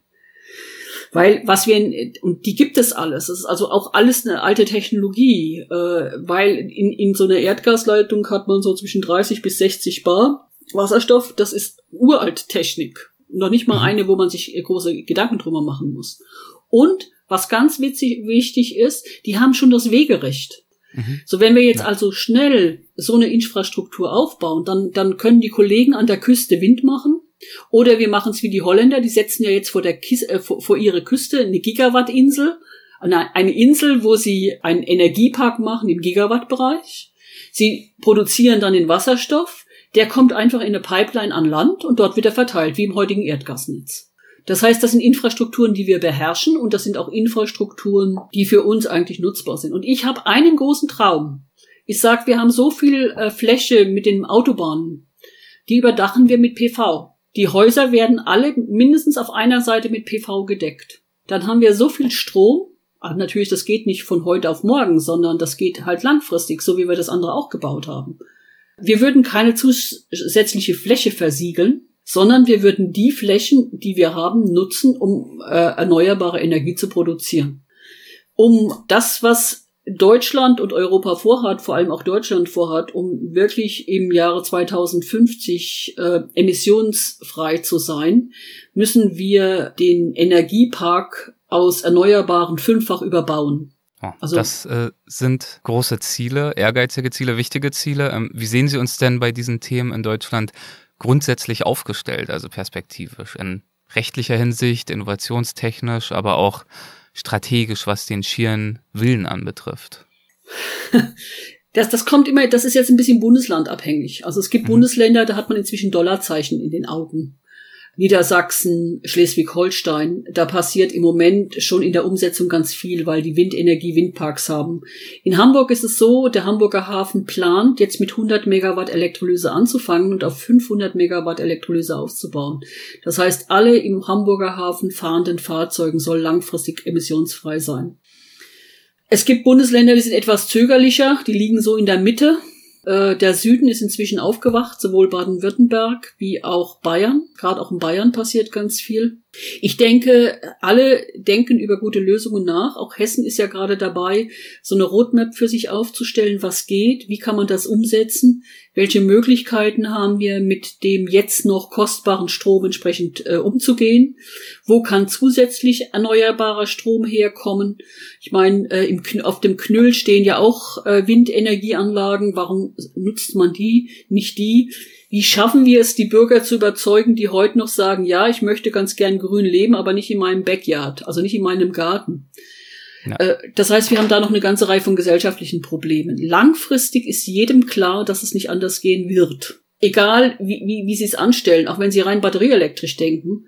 Weil was wir, in, und die gibt es alles, das ist also auch alles eine alte Technologie, äh, weil in, in so einer Erdgasleitung hat man so zwischen 30 bis 60 Bar Wasserstoff, das ist uralt Technik. Noch nicht mal mhm. eine, wo man sich große Gedanken drüber machen muss. Und was ganz witzig, wichtig ist, die haben schon das Wegerecht. Mhm. So, wenn wir jetzt also schnell so eine Infrastruktur aufbauen, dann, dann können die Kollegen an der Küste Wind machen oder wir machen es wie die Holländer, die setzen ja jetzt vor, der Kis äh, vor, vor ihre Küste eine Gigawattinsel, eine Insel, wo sie einen Energiepark machen im Gigawattbereich. Sie produzieren dann den Wasserstoff, der kommt einfach in eine Pipeline an Land und dort wird er verteilt, wie im heutigen Erdgasnetz. Das heißt, das sind Infrastrukturen, die wir beherrschen und das sind auch Infrastrukturen, die für uns eigentlich nutzbar sind. Und ich habe einen großen Traum. Ich sag, wir haben so viel äh, Fläche mit den Autobahnen, die überdachen wir mit PV. Die Häuser werden alle mindestens auf einer Seite mit PV gedeckt. Dann haben wir so viel Strom. Aber natürlich, das geht nicht von heute auf morgen, sondern das geht halt langfristig, so wie wir das andere auch gebaut haben. Wir würden keine zusätzliche Fläche versiegeln, sondern wir würden die Flächen, die wir haben, nutzen, um äh, erneuerbare Energie zu produzieren. Um das, was Deutschland und Europa vorhat, vor allem auch Deutschland vorhat, um wirklich im Jahre 2050 äh, emissionsfrei zu sein, müssen wir den Energiepark aus Erneuerbaren fünffach überbauen. Oh, also, das äh, sind große Ziele, ehrgeizige Ziele, wichtige Ziele. Ähm, wie sehen Sie uns denn bei diesen Themen in Deutschland grundsätzlich aufgestellt, also perspektivisch, in rechtlicher Hinsicht, innovationstechnisch, aber auch strategisch, was den schieren Willen anbetrifft? Das, das kommt immer, das ist jetzt ein bisschen bundeslandabhängig. Also es gibt mhm. Bundesländer, da hat man inzwischen Dollarzeichen in den Augen. Niedersachsen, Schleswig-Holstein, da passiert im Moment schon in der Umsetzung ganz viel, weil die Windenergie Windparks haben. In Hamburg ist es so, der Hamburger Hafen plant, jetzt mit 100 Megawatt Elektrolyse anzufangen und auf 500 Megawatt Elektrolyse aufzubauen. Das heißt, alle im Hamburger Hafen fahrenden Fahrzeugen sollen langfristig emissionsfrei sein. Es gibt Bundesländer, die sind etwas zögerlicher, die liegen so in der Mitte. Äh, der Süden ist inzwischen aufgewacht, sowohl Baden-Württemberg wie auch Bayern. Gerade auch in Bayern passiert ganz viel. Ich denke, alle denken über gute Lösungen nach. Auch Hessen ist ja gerade dabei, so eine Roadmap für sich aufzustellen, was geht, wie kann man das umsetzen, welche Möglichkeiten haben wir, mit dem jetzt noch kostbaren Strom entsprechend äh, umzugehen, wo kann zusätzlich erneuerbarer Strom herkommen. Ich meine, äh, im, auf dem Knüll stehen ja auch äh, Windenergieanlagen, warum nutzt man die, nicht die? Wie schaffen wir es, die Bürger zu überzeugen, die heute noch sagen, ja, ich möchte ganz gern grün leben, aber nicht in meinem Backyard, also nicht in meinem Garten. Ja. Äh, das heißt, wir haben da noch eine ganze Reihe von gesellschaftlichen Problemen. Langfristig ist jedem klar, dass es nicht anders gehen wird. Egal, wie, wie, wie sie es anstellen, auch wenn sie rein batterieelektrisch denken,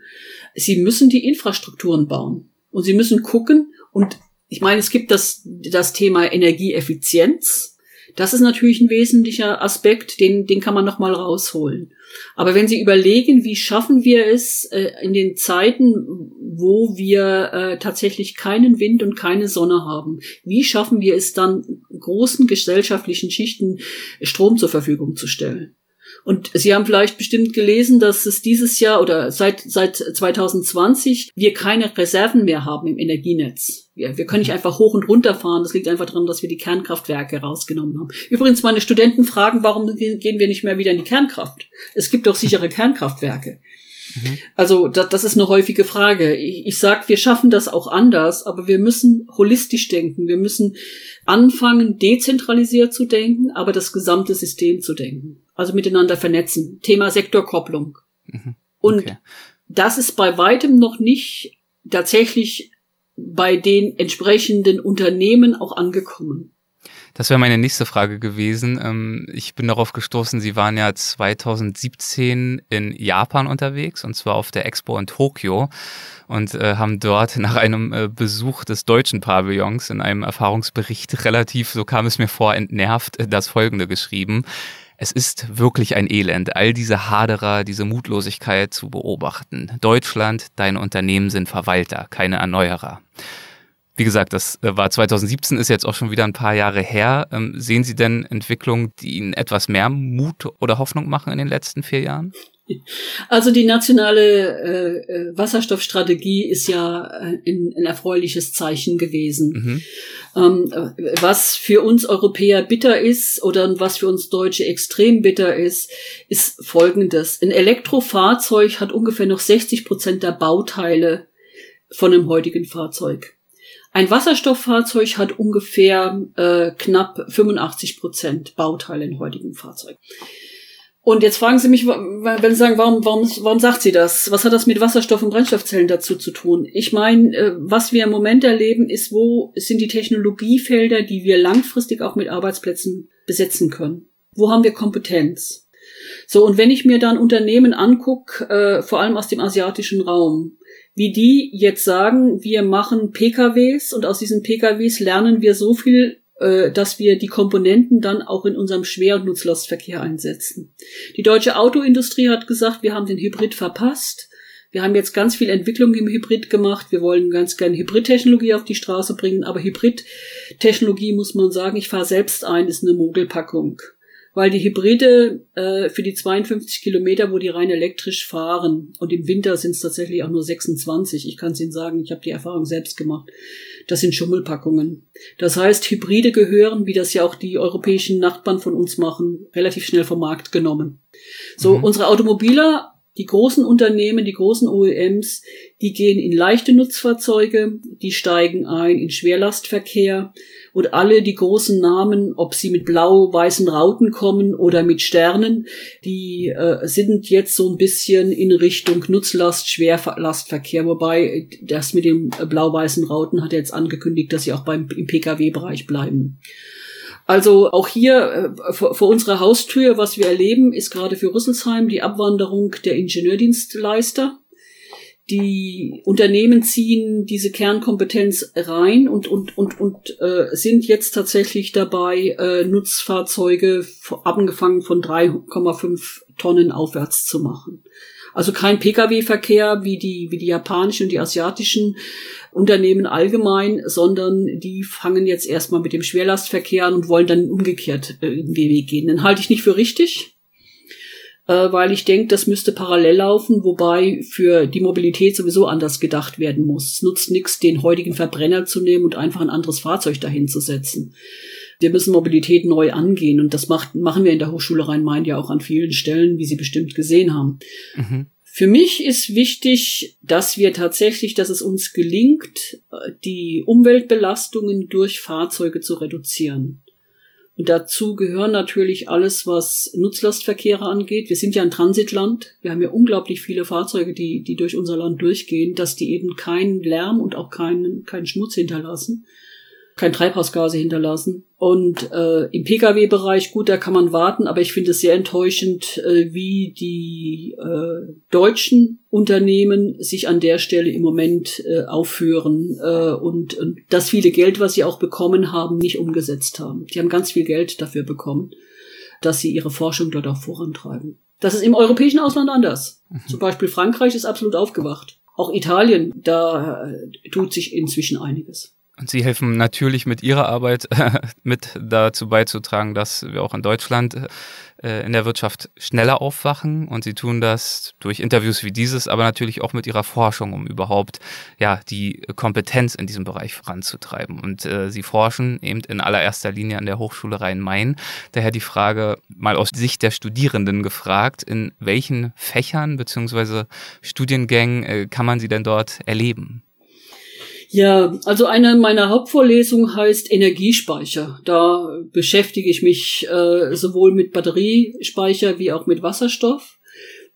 sie müssen die Infrastrukturen bauen. Und sie müssen gucken, und ich meine, es gibt das, das Thema Energieeffizienz. Das ist natürlich ein wesentlicher Aspekt, den, den kann man nochmal rausholen. Aber wenn Sie überlegen, wie schaffen wir es äh, in den Zeiten, wo wir äh, tatsächlich keinen Wind und keine Sonne haben, wie schaffen wir es dann, großen gesellschaftlichen Schichten Strom zur Verfügung zu stellen? Und Sie haben vielleicht bestimmt gelesen, dass es dieses Jahr oder seit, seit 2020 wir keine Reserven mehr haben im Energienetz. Wir, wir können nicht mhm. einfach hoch und runter fahren. Das liegt einfach daran, dass wir die Kernkraftwerke rausgenommen haben. Übrigens, meine Studenten fragen, warum gehen wir nicht mehr wieder in die Kernkraft? Es gibt doch sichere Kernkraftwerke. Mhm. Also das, das ist eine häufige Frage. Ich, ich sage, wir schaffen das auch anders, aber wir müssen holistisch denken. Wir müssen anfangen, dezentralisiert zu denken, aber das gesamte System zu denken. Also miteinander vernetzen. Thema Sektorkopplung. Mhm. Und das ist bei weitem noch nicht tatsächlich bei den entsprechenden Unternehmen auch angekommen. Das wäre meine nächste Frage gewesen. Ähm, ich bin darauf gestoßen, Sie waren ja 2017 in Japan unterwegs und zwar auf der Expo in Tokio und äh, haben dort nach einem äh, Besuch des deutschen Pavillons in einem Erfahrungsbericht relativ, so kam es mir vor, entnervt äh, das Folgende geschrieben. Es ist wirklich ein Elend, all diese Haderer, diese Mutlosigkeit zu beobachten. Deutschland, deine Unternehmen sind Verwalter, keine Erneuerer. Wie gesagt, das äh, war 2017, ist jetzt auch schon wieder ein paar Jahre her. Ähm, sehen Sie denn Entwicklungen, die Ihnen etwas mehr Mut oder Hoffnung machen in den letzten vier Jahren? Also die nationale äh, äh Wasserstoffstrategie ist ja äh, ein, ein erfreuliches Zeichen gewesen. Mhm. Ähm, was für uns Europäer bitter ist oder was für uns Deutsche extrem bitter ist, ist Folgendes. Ein Elektrofahrzeug hat ungefähr noch 60 Prozent der Bauteile von einem heutigen Fahrzeug. Ein Wasserstofffahrzeug hat ungefähr äh, knapp 85 Prozent Bauteile in heutigen Fahrzeugen. Und jetzt fragen Sie mich, wenn Sie sagen, warum, warum, warum sagt sie das? Was hat das mit Wasserstoff- und Brennstoffzellen dazu zu tun? Ich meine, äh, was wir im Moment erleben, ist, wo sind die Technologiefelder, die wir langfristig auch mit Arbeitsplätzen besetzen können? Wo haben wir Kompetenz? So, und wenn ich mir dann Unternehmen angucke, äh, vor allem aus dem asiatischen Raum, wie die jetzt sagen, wir machen PKWs und aus diesen PKWs lernen wir so viel, dass wir die Komponenten dann auch in unserem Schwer- und Nutzlastverkehr einsetzen. Die deutsche Autoindustrie hat gesagt, wir haben den Hybrid verpasst. Wir haben jetzt ganz viel Entwicklung im Hybrid gemacht. Wir wollen ganz gerne Hybridtechnologie auf die Straße bringen, aber Hybridtechnologie muss man sagen, ich fahre selbst ein, ist eine Mogelpackung weil die Hybride äh, für die 52 Kilometer, wo die rein elektrisch fahren, und im Winter sind es tatsächlich auch nur 26, ich kann es Ihnen sagen, ich habe die Erfahrung selbst gemacht, das sind Schummelpackungen. Das heißt, Hybride gehören, wie das ja auch die europäischen Nachbarn von uns machen, relativ schnell vom Markt genommen. So, mhm. unsere Automobiler die großen Unternehmen, die großen OEMs, die gehen in leichte Nutzfahrzeuge, die steigen ein in Schwerlastverkehr und alle die großen Namen, ob sie mit blau-weißen Rauten kommen oder mit Sternen, die äh, sind jetzt so ein bisschen in Richtung Nutzlast, Schwerlastverkehr, wobei das mit den blau-weißen Rauten hat er jetzt angekündigt, dass sie auch beim im Pkw-Bereich bleiben. Also auch hier äh, vor, vor unserer Haustür, was wir erleben, ist gerade für Rüsselsheim die Abwanderung der Ingenieurdienstleister. Die Unternehmen ziehen diese Kernkompetenz rein und, und, und, und äh, sind jetzt tatsächlich dabei, äh, Nutzfahrzeuge angefangen von 3,5 Tonnen aufwärts zu machen. Also kein Pkw-Verkehr wie die, wie die japanischen und die asiatischen Unternehmen allgemein, sondern die fangen jetzt erstmal mit dem Schwerlastverkehr an und wollen dann umgekehrt äh, in den Weg gehen. Den halte ich nicht für richtig, äh, weil ich denke, das müsste parallel laufen, wobei für die Mobilität sowieso anders gedacht werden muss. Es nutzt nichts, den heutigen Verbrenner zu nehmen und einfach ein anderes Fahrzeug dahin zu setzen. Wir müssen Mobilität neu angehen und das macht, machen wir in der Hochschule Rhein-Main ja auch an vielen Stellen, wie Sie bestimmt gesehen haben. Mhm. Für mich ist wichtig, dass wir tatsächlich, dass es uns gelingt, die Umweltbelastungen durch Fahrzeuge zu reduzieren. Und dazu gehören natürlich alles, was Nutzlastverkehre angeht. Wir sind ja ein Transitland. Wir haben ja unglaublich viele Fahrzeuge, die, die durch unser Land durchgehen, dass die eben keinen Lärm und auch keinen, keinen Schmutz hinterlassen kein Treibhausgase hinterlassen. Und äh, im Pkw-Bereich, gut, da kann man warten, aber ich finde es sehr enttäuschend, äh, wie die äh, deutschen Unternehmen sich an der Stelle im Moment äh, aufführen äh, und, und das viele Geld, was sie auch bekommen haben, nicht umgesetzt haben. Die haben ganz viel Geld dafür bekommen, dass sie ihre Forschung dort auch vorantreiben. Das ist im europäischen Ausland anders. Mhm. Zum Beispiel Frankreich ist absolut aufgewacht. Auch Italien, da äh, tut sich inzwischen einiges. Und Sie helfen natürlich mit Ihrer Arbeit mit dazu beizutragen, dass wir auch in Deutschland äh, in der Wirtschaft schneller aufwachen. Und Sie tun das durch Interviews wie dieses, aber natürlich auch mit Ihrer Forschung, um überhaupt ja die Kompetenz in diesem Bereich voranzutreiben. Und äh, Sie forschen eben in allererster Linie an der Hochschule Rhein-Main. Daher die Frage mal aus Sicht der Studierenden gefragt, in welchen Fächern beziehungsweise Studiengängen äh, kann man Sie denn dort erleben? Ja, also eine meiner Hauptvorlesungen heißt Energiespeicher. Da beschäftige ich mich äh, sowohl mit Batteriespeicher wie auch mit Wasserstoff.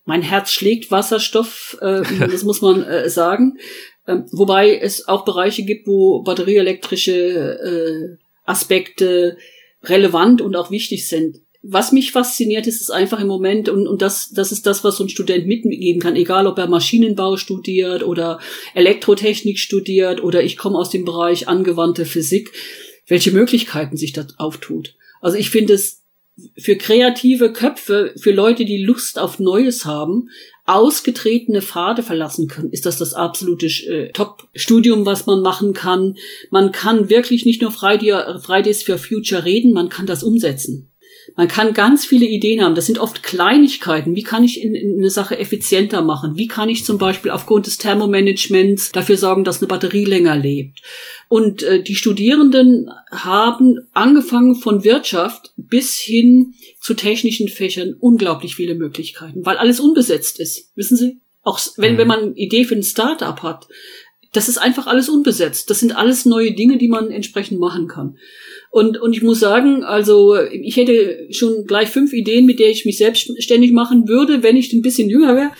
Mein Herz schlägt Wasserstoff, äh, das muss man äh, sagen. Ähm, wobei es auch Bereiche gibt, wo batterieelektrische äh, Aspekte relevant und auch wichtig sind was mich fasziniert, ist es einfach im Moment, und, und das, das ist das, was so ein Student mitgeben kann, egal ob er Maschinenbau studiert oder Elektrotechnik studiert oder ich komme aus dem Bereich angewandte Physik, welche Möglichkeiten sich da auftut. Also ich finde es für kreative Köpfe, für Leute, die Lust auf Neues haben, ausgetretene Pfade verlassen können, ist das das absolute äh, Top-Studium, was man machen kann. Man kann wirklich nicht nur Fridays for Future reden, man kann das umsetzen. Man kann ganz viele Ideen haben. Das sind oft Kleinigkeiten. Wie kann ich in, in eine Sache effizienter machen? Wie kann ich zum Beispiel aufgrund des Thermomanagements dafür sorgen, dass eine Batterie länger lebt? Und äh, die Studierenden haben angefangen von Wirtschaft bis hin zu technischen Fächern unglaublich viele Möglichkeiten, weil alles unbesetzt ist. Wissen Sie? Auch wenn, mhm. wenn man eine Idee für ein Startup hat, das ist einfach alles unbesetzt. Das sind alles neue Dinge, die man entsprechend machen kann. Und, und ich muss sagen, also ich hätte schon gleich fünf Ideen, mit der ich mich selbstständig machen würde, wenn ich ein bisschen jünger wäre.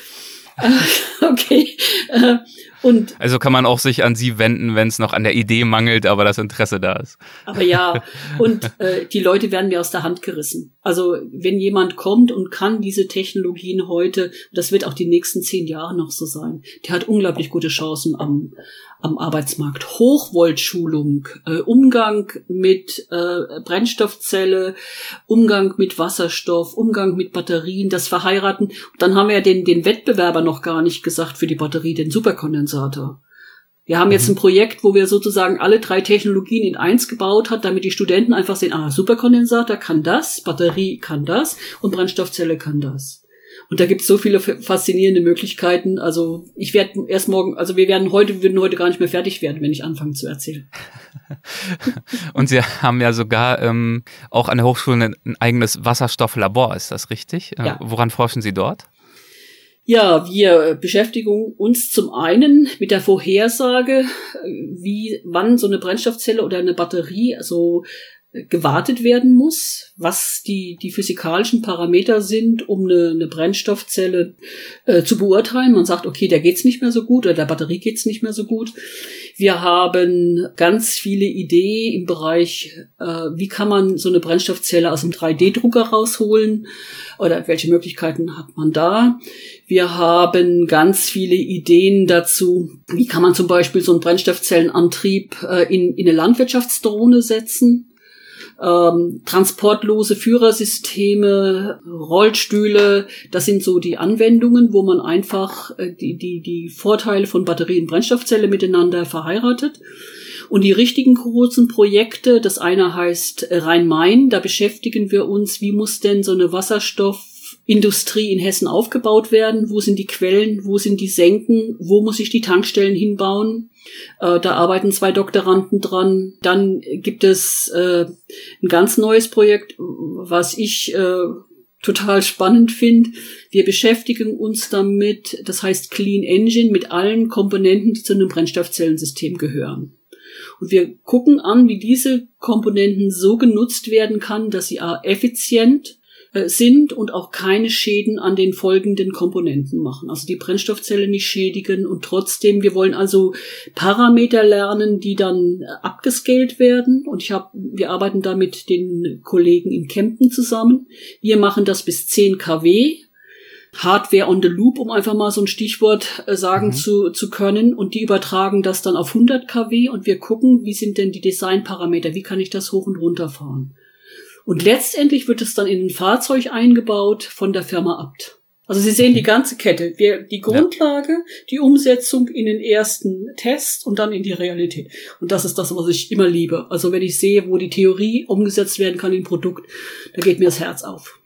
Äh, okay. Äh, und also kann man auch sich an sie wenden, wenn es noch an der Idee mangelt, aber das Interesse da ist. Aber ja, und äh, die Leute werden mir aus der Hand gerissen. Also wenn jemand kommt und kann diese Technologien heute, das wird auch die nächsten zehn Jahre noch so sein, der hat unglaublich gute Chancen am, am Arbeitsmarkt. Hochvoltschulung, äh, Umgang mit äh, Brennstoffzelle, Umgang mit Wasserstoff, Umgang mit Batterien, das Verheiraten. dann haben wir ja den, den Wettbewerber noch gar nicht gesagt für die Batterie, den Superkondensator. Wir haben jetzt mhm. ein Projekt, wo wir sozusagen alle drei Technologien in eins gebaut hat, damit die Studenten einfach sehen, ah, Superkondensator kann das, Batterie kann das und Brennstoffzelle kann das. Und da gibt es so viele faszinierende Möglichkeiten. Also ich werde erst morgen, also wir werden heute, wir würden heute gar nicht mehr fertig werden, wenn ich anfange zu erzählen. Und Sie haben ja sogar ähm, auch an der Hochschule ein, ein eigenes Wasserstofflabor, ist das richtig? Äh, ja. Woran forschen Sie dort? Ja, wir beschäftigen uns zum einen mit der Vorhersage, wie, wann so eine Brennstoffzelle oder eine Batterie, also gewartet werden muss, was die, die physikalischen Parameter sind, um eine, eine Brennstoffzelle äh, zu beurteilen. Man sagt, okay, der geht's nicht mehr so gut oder der Batterie geht's nicht mehr so gut. Wir haben ganz viele Ideen im Bereich, äh, wie kann man so eine Brennstoffzelle aus dem 3D-Drucker rausholen oder welche Möglichkeiten hat man da. Wir haben ganz viele Ideen dazu, wie kann man zum Beispiel so einen Brennstoffzellenantrieb äh, in, in eine Landwirtschaftsdrohne setzen ähm, transportlose Führersysteme, Rollstühle, das sind so die Anwendungen, wo man einfach äh, die, die, die Vorteile von Batterie und Brennstoffzelle miteinander verheiratet. Und die richtigen großen Projekte, das eine heißt Rhein-Main, da beschäftigen wir uns, wie muss denn so eine Wasserstoffindustrie in Hessen aufgebaut werden? Wo sind die Quellen? Wo sind die Senken? Wo muss ich die Tankstellen hinbauen? Äh, da arbeiten zwei Doktoranden dran. Dann gibt es äh, ein ganz neues Projekt, was ich äh, total spannend finde. Wir beschäftigen uns damit, das heißt Clean Engine, mit allen Komponenten, die zu einem Brennstoffzellensystem gehören. Und wir gucken an, wie diese Komponenten so genutzt werden kann, dass sie effizient äh, sind und auch keine Schäden an den folgenden Komponenten machen. Also die Brennstoffzelle nicht schädigen und trotzdem, wir wollen also Parameter lernen, die dann abgescaled werden. Und ich habe, wir arbeiten da mit den Kollegen in Kempten zusammen. Wir machen das bis 10 kW. Hardware on the Loop, um einfach mal so ein Stichwort äh, sagen mhm. zu, zu können. Und die übertragen das dann auf 100 kW und wir gucken, wie sind denn die Designparameter, wie kann ich das hoch und runter fahren. Und letztendlich wird es dann in ein Fahrzeug eingebaut von der Firma Abt. Also Sie sehen die ganze Kette. Wir, die Grundlage, ja. die Umsetzung in den ersten Test und dann in die Realität. Und das ist das, was ich immer liebe. Also wenn ich sehe, wo die Theorie umgesetzt werden kann in Produkt, da geht mir das Herz auf.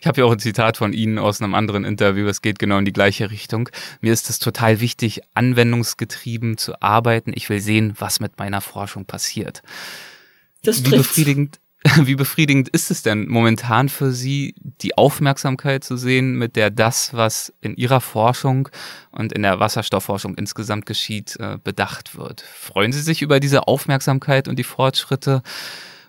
Ich habe ja auch ein Zitat von Ihnen aus einem anderen Interview, es geht genau in die gleiche Richtung. Mir ist es total wichtig, anwendungsgetrieben zu arbeiten. Ich will sehen, was mit meiner Forschung passiert. Das Wie befriedigend, Wie befriedigend ist es denn momentan für Sie, die Aufmerksamkeit zu sehen, mit der das, was in Ihrer Forschung und in der Wasserstoffforschung insgesamt geschieht, äh, bedacht wird? Freuen Sie sich über diese Aufmerksamkeit und die Fortschritte?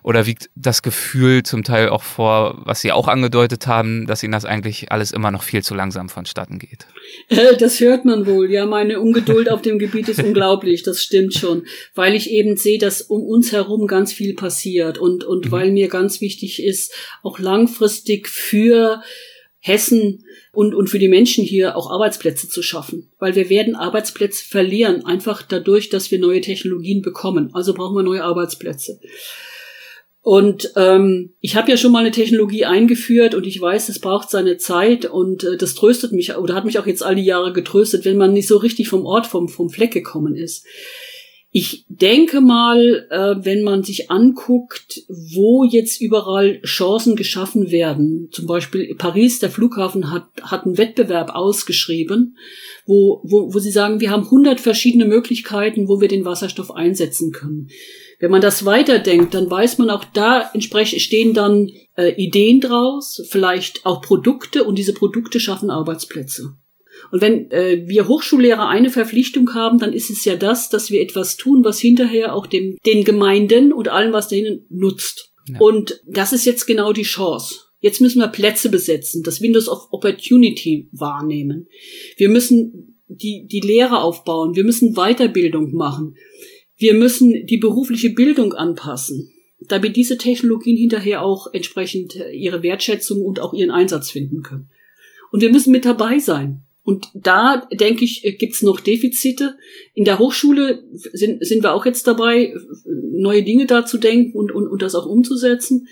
Oder wiegt das Gefühl zum Teil auch vor, was Sie auch angedeutet haben, dass Ihnen das eigentlich alles immer noch viel zu langsam vonstatten geht? Äh, das hört man wohl. Ja, meine Ungeduld auf dem Gebiet ist unglaublich. Das stimmt schon. Weil ich eben sehe, dass um uns herum ganz viel passiert und, und mhm. weil mir ganz wichtig ist, auch langfristig für Hessen und, und für die Menschen hier auch Arbeitsplätze zu schaffen. Weil wir werden Arbeitsplätze verlieren, einfach dadurch, dass wir neue Technologien bekommen. Also brauchen wir neue Arbeitsplätze. Und ähm, ich habe ja schon mal eine Technologie eingeführt und ich weiß, es braucht seine Zeit und äh, das tröstet mich oder hat mich auch jetzt alle Jahre getröstet, wenn man nicht so richtig vom Ort, vom, vom Fleck gekommen ist. Ich denke mal, äh, wenn man sich anguckt, wo jetzt überall Chancen geschaffen werden, zum Beispiel Paris, der Flughafen hat, hat einen Wettbewerb ausgeschrieben, wo, wo, wo sie sagen, wir haben 100 verschiedene Möglichkeiten, wo wir den Wasserstoff einsetzen können. Wenn man das weiterdenkt, dann weiß man auch da entsprechend stehen dann äh, Ideen draus, vielleicht auch Produkte und diese Produkte schaffen Arbeitsplätze. Und wenn äh, wir Hochschullehrer eine Verpflichtung haben, dann ist es ja das, dass wir etwas tun, was hinterher auch dem, den Gemeinden und allem, was dahin nutzt. Ja. Und das ist jetzt genau die Chance. Jetzt müssen wir Plätze besetzen, das Windows of Opportunity wahrnehmen. Wir müssen die, die Lehre aufbauen, wir müssen Weiterbildung machen. Wir müssen die berufliche Bildung anpassen, damit diese Technologien hinterher auch entsprechend äh, ihre Wertschätzung und auch ihren Einsatz finden können. Und wir müssen mit dabei sein. Und da, denke ich, äh, gibt's noch Defizite. In der Hochschule sind, sind wir auch jetzt dabei, neue Dinge da zu denken und, und, und das auch umzusetzen.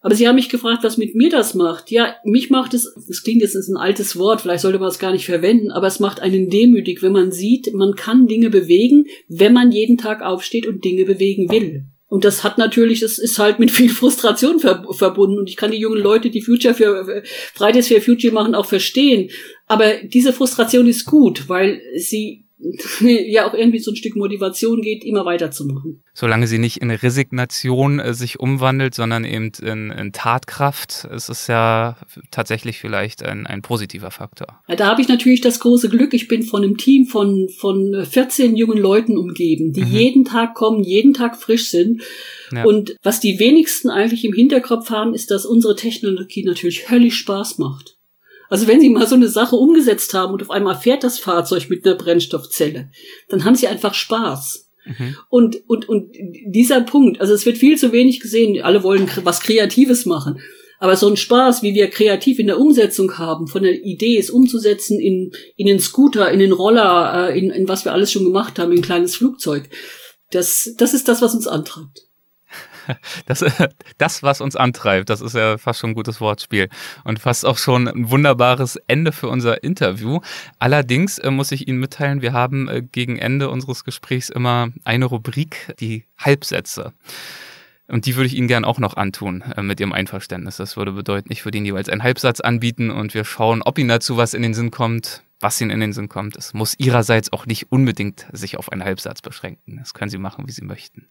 Aber Sie haben mich gefragt, was mit mir das macht. Ja, mich macht es, das klingt jetzt ist ein altes Wort, vielleicht sollte man es gar nicht verwenden, aber es macht einen demütig, wenn man sieht, man kann Dinge bewegen, wenn man jeden Tag aufsteht und Dinge bewegen will. Und das hat natürlich, das ist halt mit viel Frustration ver verbunden. Und ich kann die jungen Leute, die Future für Fridays for Future machen, auch verstehen. Aber diese Frustration ist gut, weil sie ja auch irgendwie so ein Stück Motivation geht, immer weiterzumachen. Solange sie nicht in Resignation äh, sich umwandelt, sondern eben in, in Tatkraft, ist es ja tatsächlich vielleicht ein, ein positiver Faktor. Ja, da habe ich natürlich das große Glück, ich bin von einem Team von, von 14 jungen Leuten umgeben, die mhm. jeden Tag kommen, jeden Tag frisch sind. Ja. Und was die wenigsten eigentlich im Hinterkopf haben, ist, dass unsere Technologie natürlich höllisch Spaß macht. Also wenn Sie mal so eine Sache umgesetzt haben und auf einmal fährt das Fahrzeug mit einer Brennstoffzelle, dann haben Sie einfach Spaß. Mhm. Und, und, und dieser Punkt, also es wird viel zu wenig gesehen, alle wollen was Kreatives machen. Aber so ein Spaß, wie wir kreativ in der Umsetzung haben, von der Idee es umzusetzen in, in den Scooter, in den Roller, äh, in, in was wir alles schon gemacht haben, in ein kleines Flugzeug, das, das ist das, was uns antreibt. Das, das, was uns antreibt, das ist ja fast schon ein gutes Wortspiel und fast auch schon ein wunderbares Ende für unser Interview. Allerdings äh, muss ich Ihnen mitteilen, wir haben äh, gegen Ende unseres Gesprächs immer eine Rubrik, die Halbsätze. Und die würde ich Ihnen gern auch noch antun, äh, mit Ihrem Einverständnis. Das würde bedeuten, ich würde Ihnen jeweils einen Halbsatz anbieten und wir schauen, ob Ihnen dazu was in den Sinn kommt, was Ihnen in den Sinn kommt. Es muss Ihrerseits auch nicht unbedingt sich auf einen Halbsatz beschränken. Das können Sie machen, wie Sie möchten.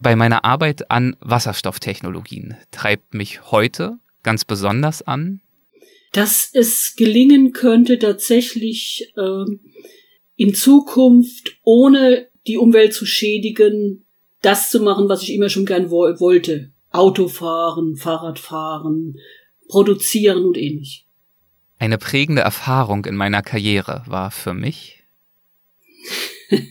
Bei meiner Arbeit an Wasserstofftechnologien treibt mich heute ganz besonders an, dass es gelingen könnte, tatsächlich äh, in Zukunft ohne die Umwelt zu schädigen, das zu machen, was ich immer schon gern wo wollte. Autofahren, Fahrradfahren, produzieren und ähnlich. Eine prägende Erfahrung in meiner Karriere war für mich,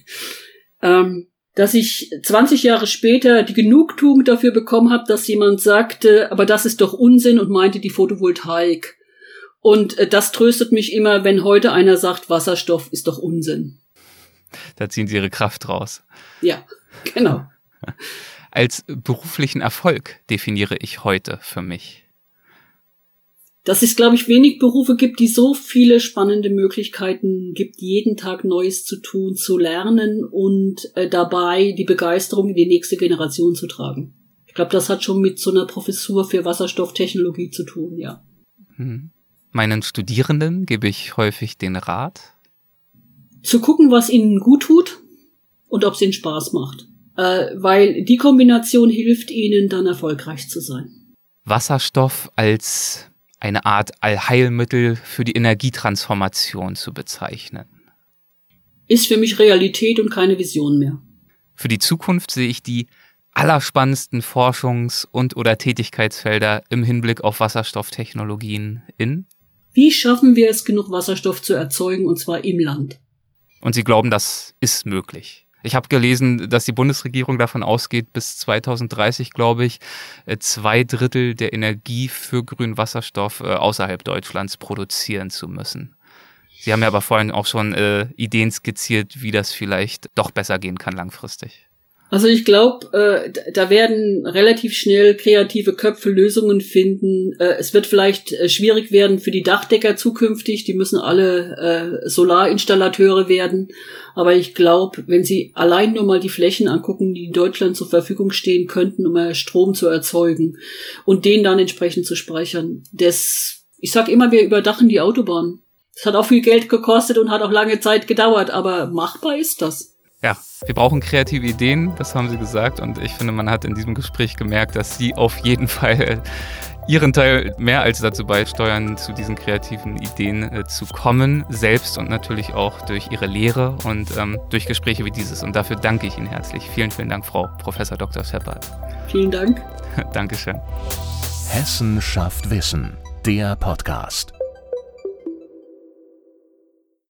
ähm, dass ich 20 Jahre später die Genugtuung dafür bekommen habe, dass jemand sagte, aber das ist doch Unsinn und meinte die Photovoltaik. Und äh, das tröstet mich immer, wenn heute einer sagt, Wasserstoff ist doch Unsinn. Da ziehen Sie Ihre Kraft raus. Ja, genau. Als beruflichen Erfolg definiere ich heute für mich. Dass es, glaube ich, wenig Berufe gibt, die so viele spannende Möglichkeiten gibt, jeden Tag Neues zu tun, zu lernen und äh, dabei die Begeisterung in die nächste Generation zu tragen. Ich glaube, das hat schon mit so einer Professur für Wasserstofftechnologie zu tun, ja. Hm. Meinen Studierenden gebe ich häufig den Rat, zu gucken, was ihnen gut tut und ob es ihnen Spaß macht. Äh, weil die Kombination hilft ihnen dann erfolgreich zu sein. Wasserstoff als eine Art Allheilmittel für die Energietransformation zu bezeichnen. Ist für mich Realität und keine Vision mehr. Für die Zukunft sehe ich die allerspannendsten Forschungs- und oder Tätigkeitsfelder im Hinblick auf Wasserstofftechnologien in Wie schaffen wir es, genug Wasserstoff zu erzeugen, und zwar im Land? Und sie glauben, das ist möglich. Ich habe gelesen, dass die Bundesregierung davon ausgeht, bis 2030, glaube ich, äh, zwei Drittel der Energie für grünen Wasserstoff äh, außerhalb Deutschlands produzieren zu müssen. Sie haben ja aber vorhin auch schon äh, Ideen skizziert, wie das vielleicht doch besser gehen kann langfristig. Also ich glaube, äh, da werden relativ schnell kreative Köpfe Lösungen finden. Äh, es wird vielleicht äh, schwierig werden für die Dachdecker zukünftig. Die müssen alle äh, Solarinstallateure werden. Aber ich glaube, wenn Sie allein nur mal die Flächen angucken, die in Deutschland zur Verfügung stehen könnten, um Strom zu erzeugen und den dann entsprechend zu speichern, das, ich sag immer, wir überdachen die Autobahn. Das hat auch viel Geld gekostet und hat auch lange Zeit gedauert, aber machbar ist das ja, wir brauchen kreative Ideen, das haben Sie gesagt. Und ich finde, man hat in diesem Gespräch gemerkt, dass Sie auf jeden Fall Ihren Teil mehr als dazu beisteuern, zu diesen kreativen Ideen äh, zu kommen, selbst und natürlich auch durch Ihre Lehre und ähm, durch Gespräche wie dieses. Und dafür danke ich Ihnen herzlich. Vielen, vielen Dank, Frau Professor Dr. Seppert. Vielen Dank. Dankeschön. Hessen schafft Wissen, der Podcast.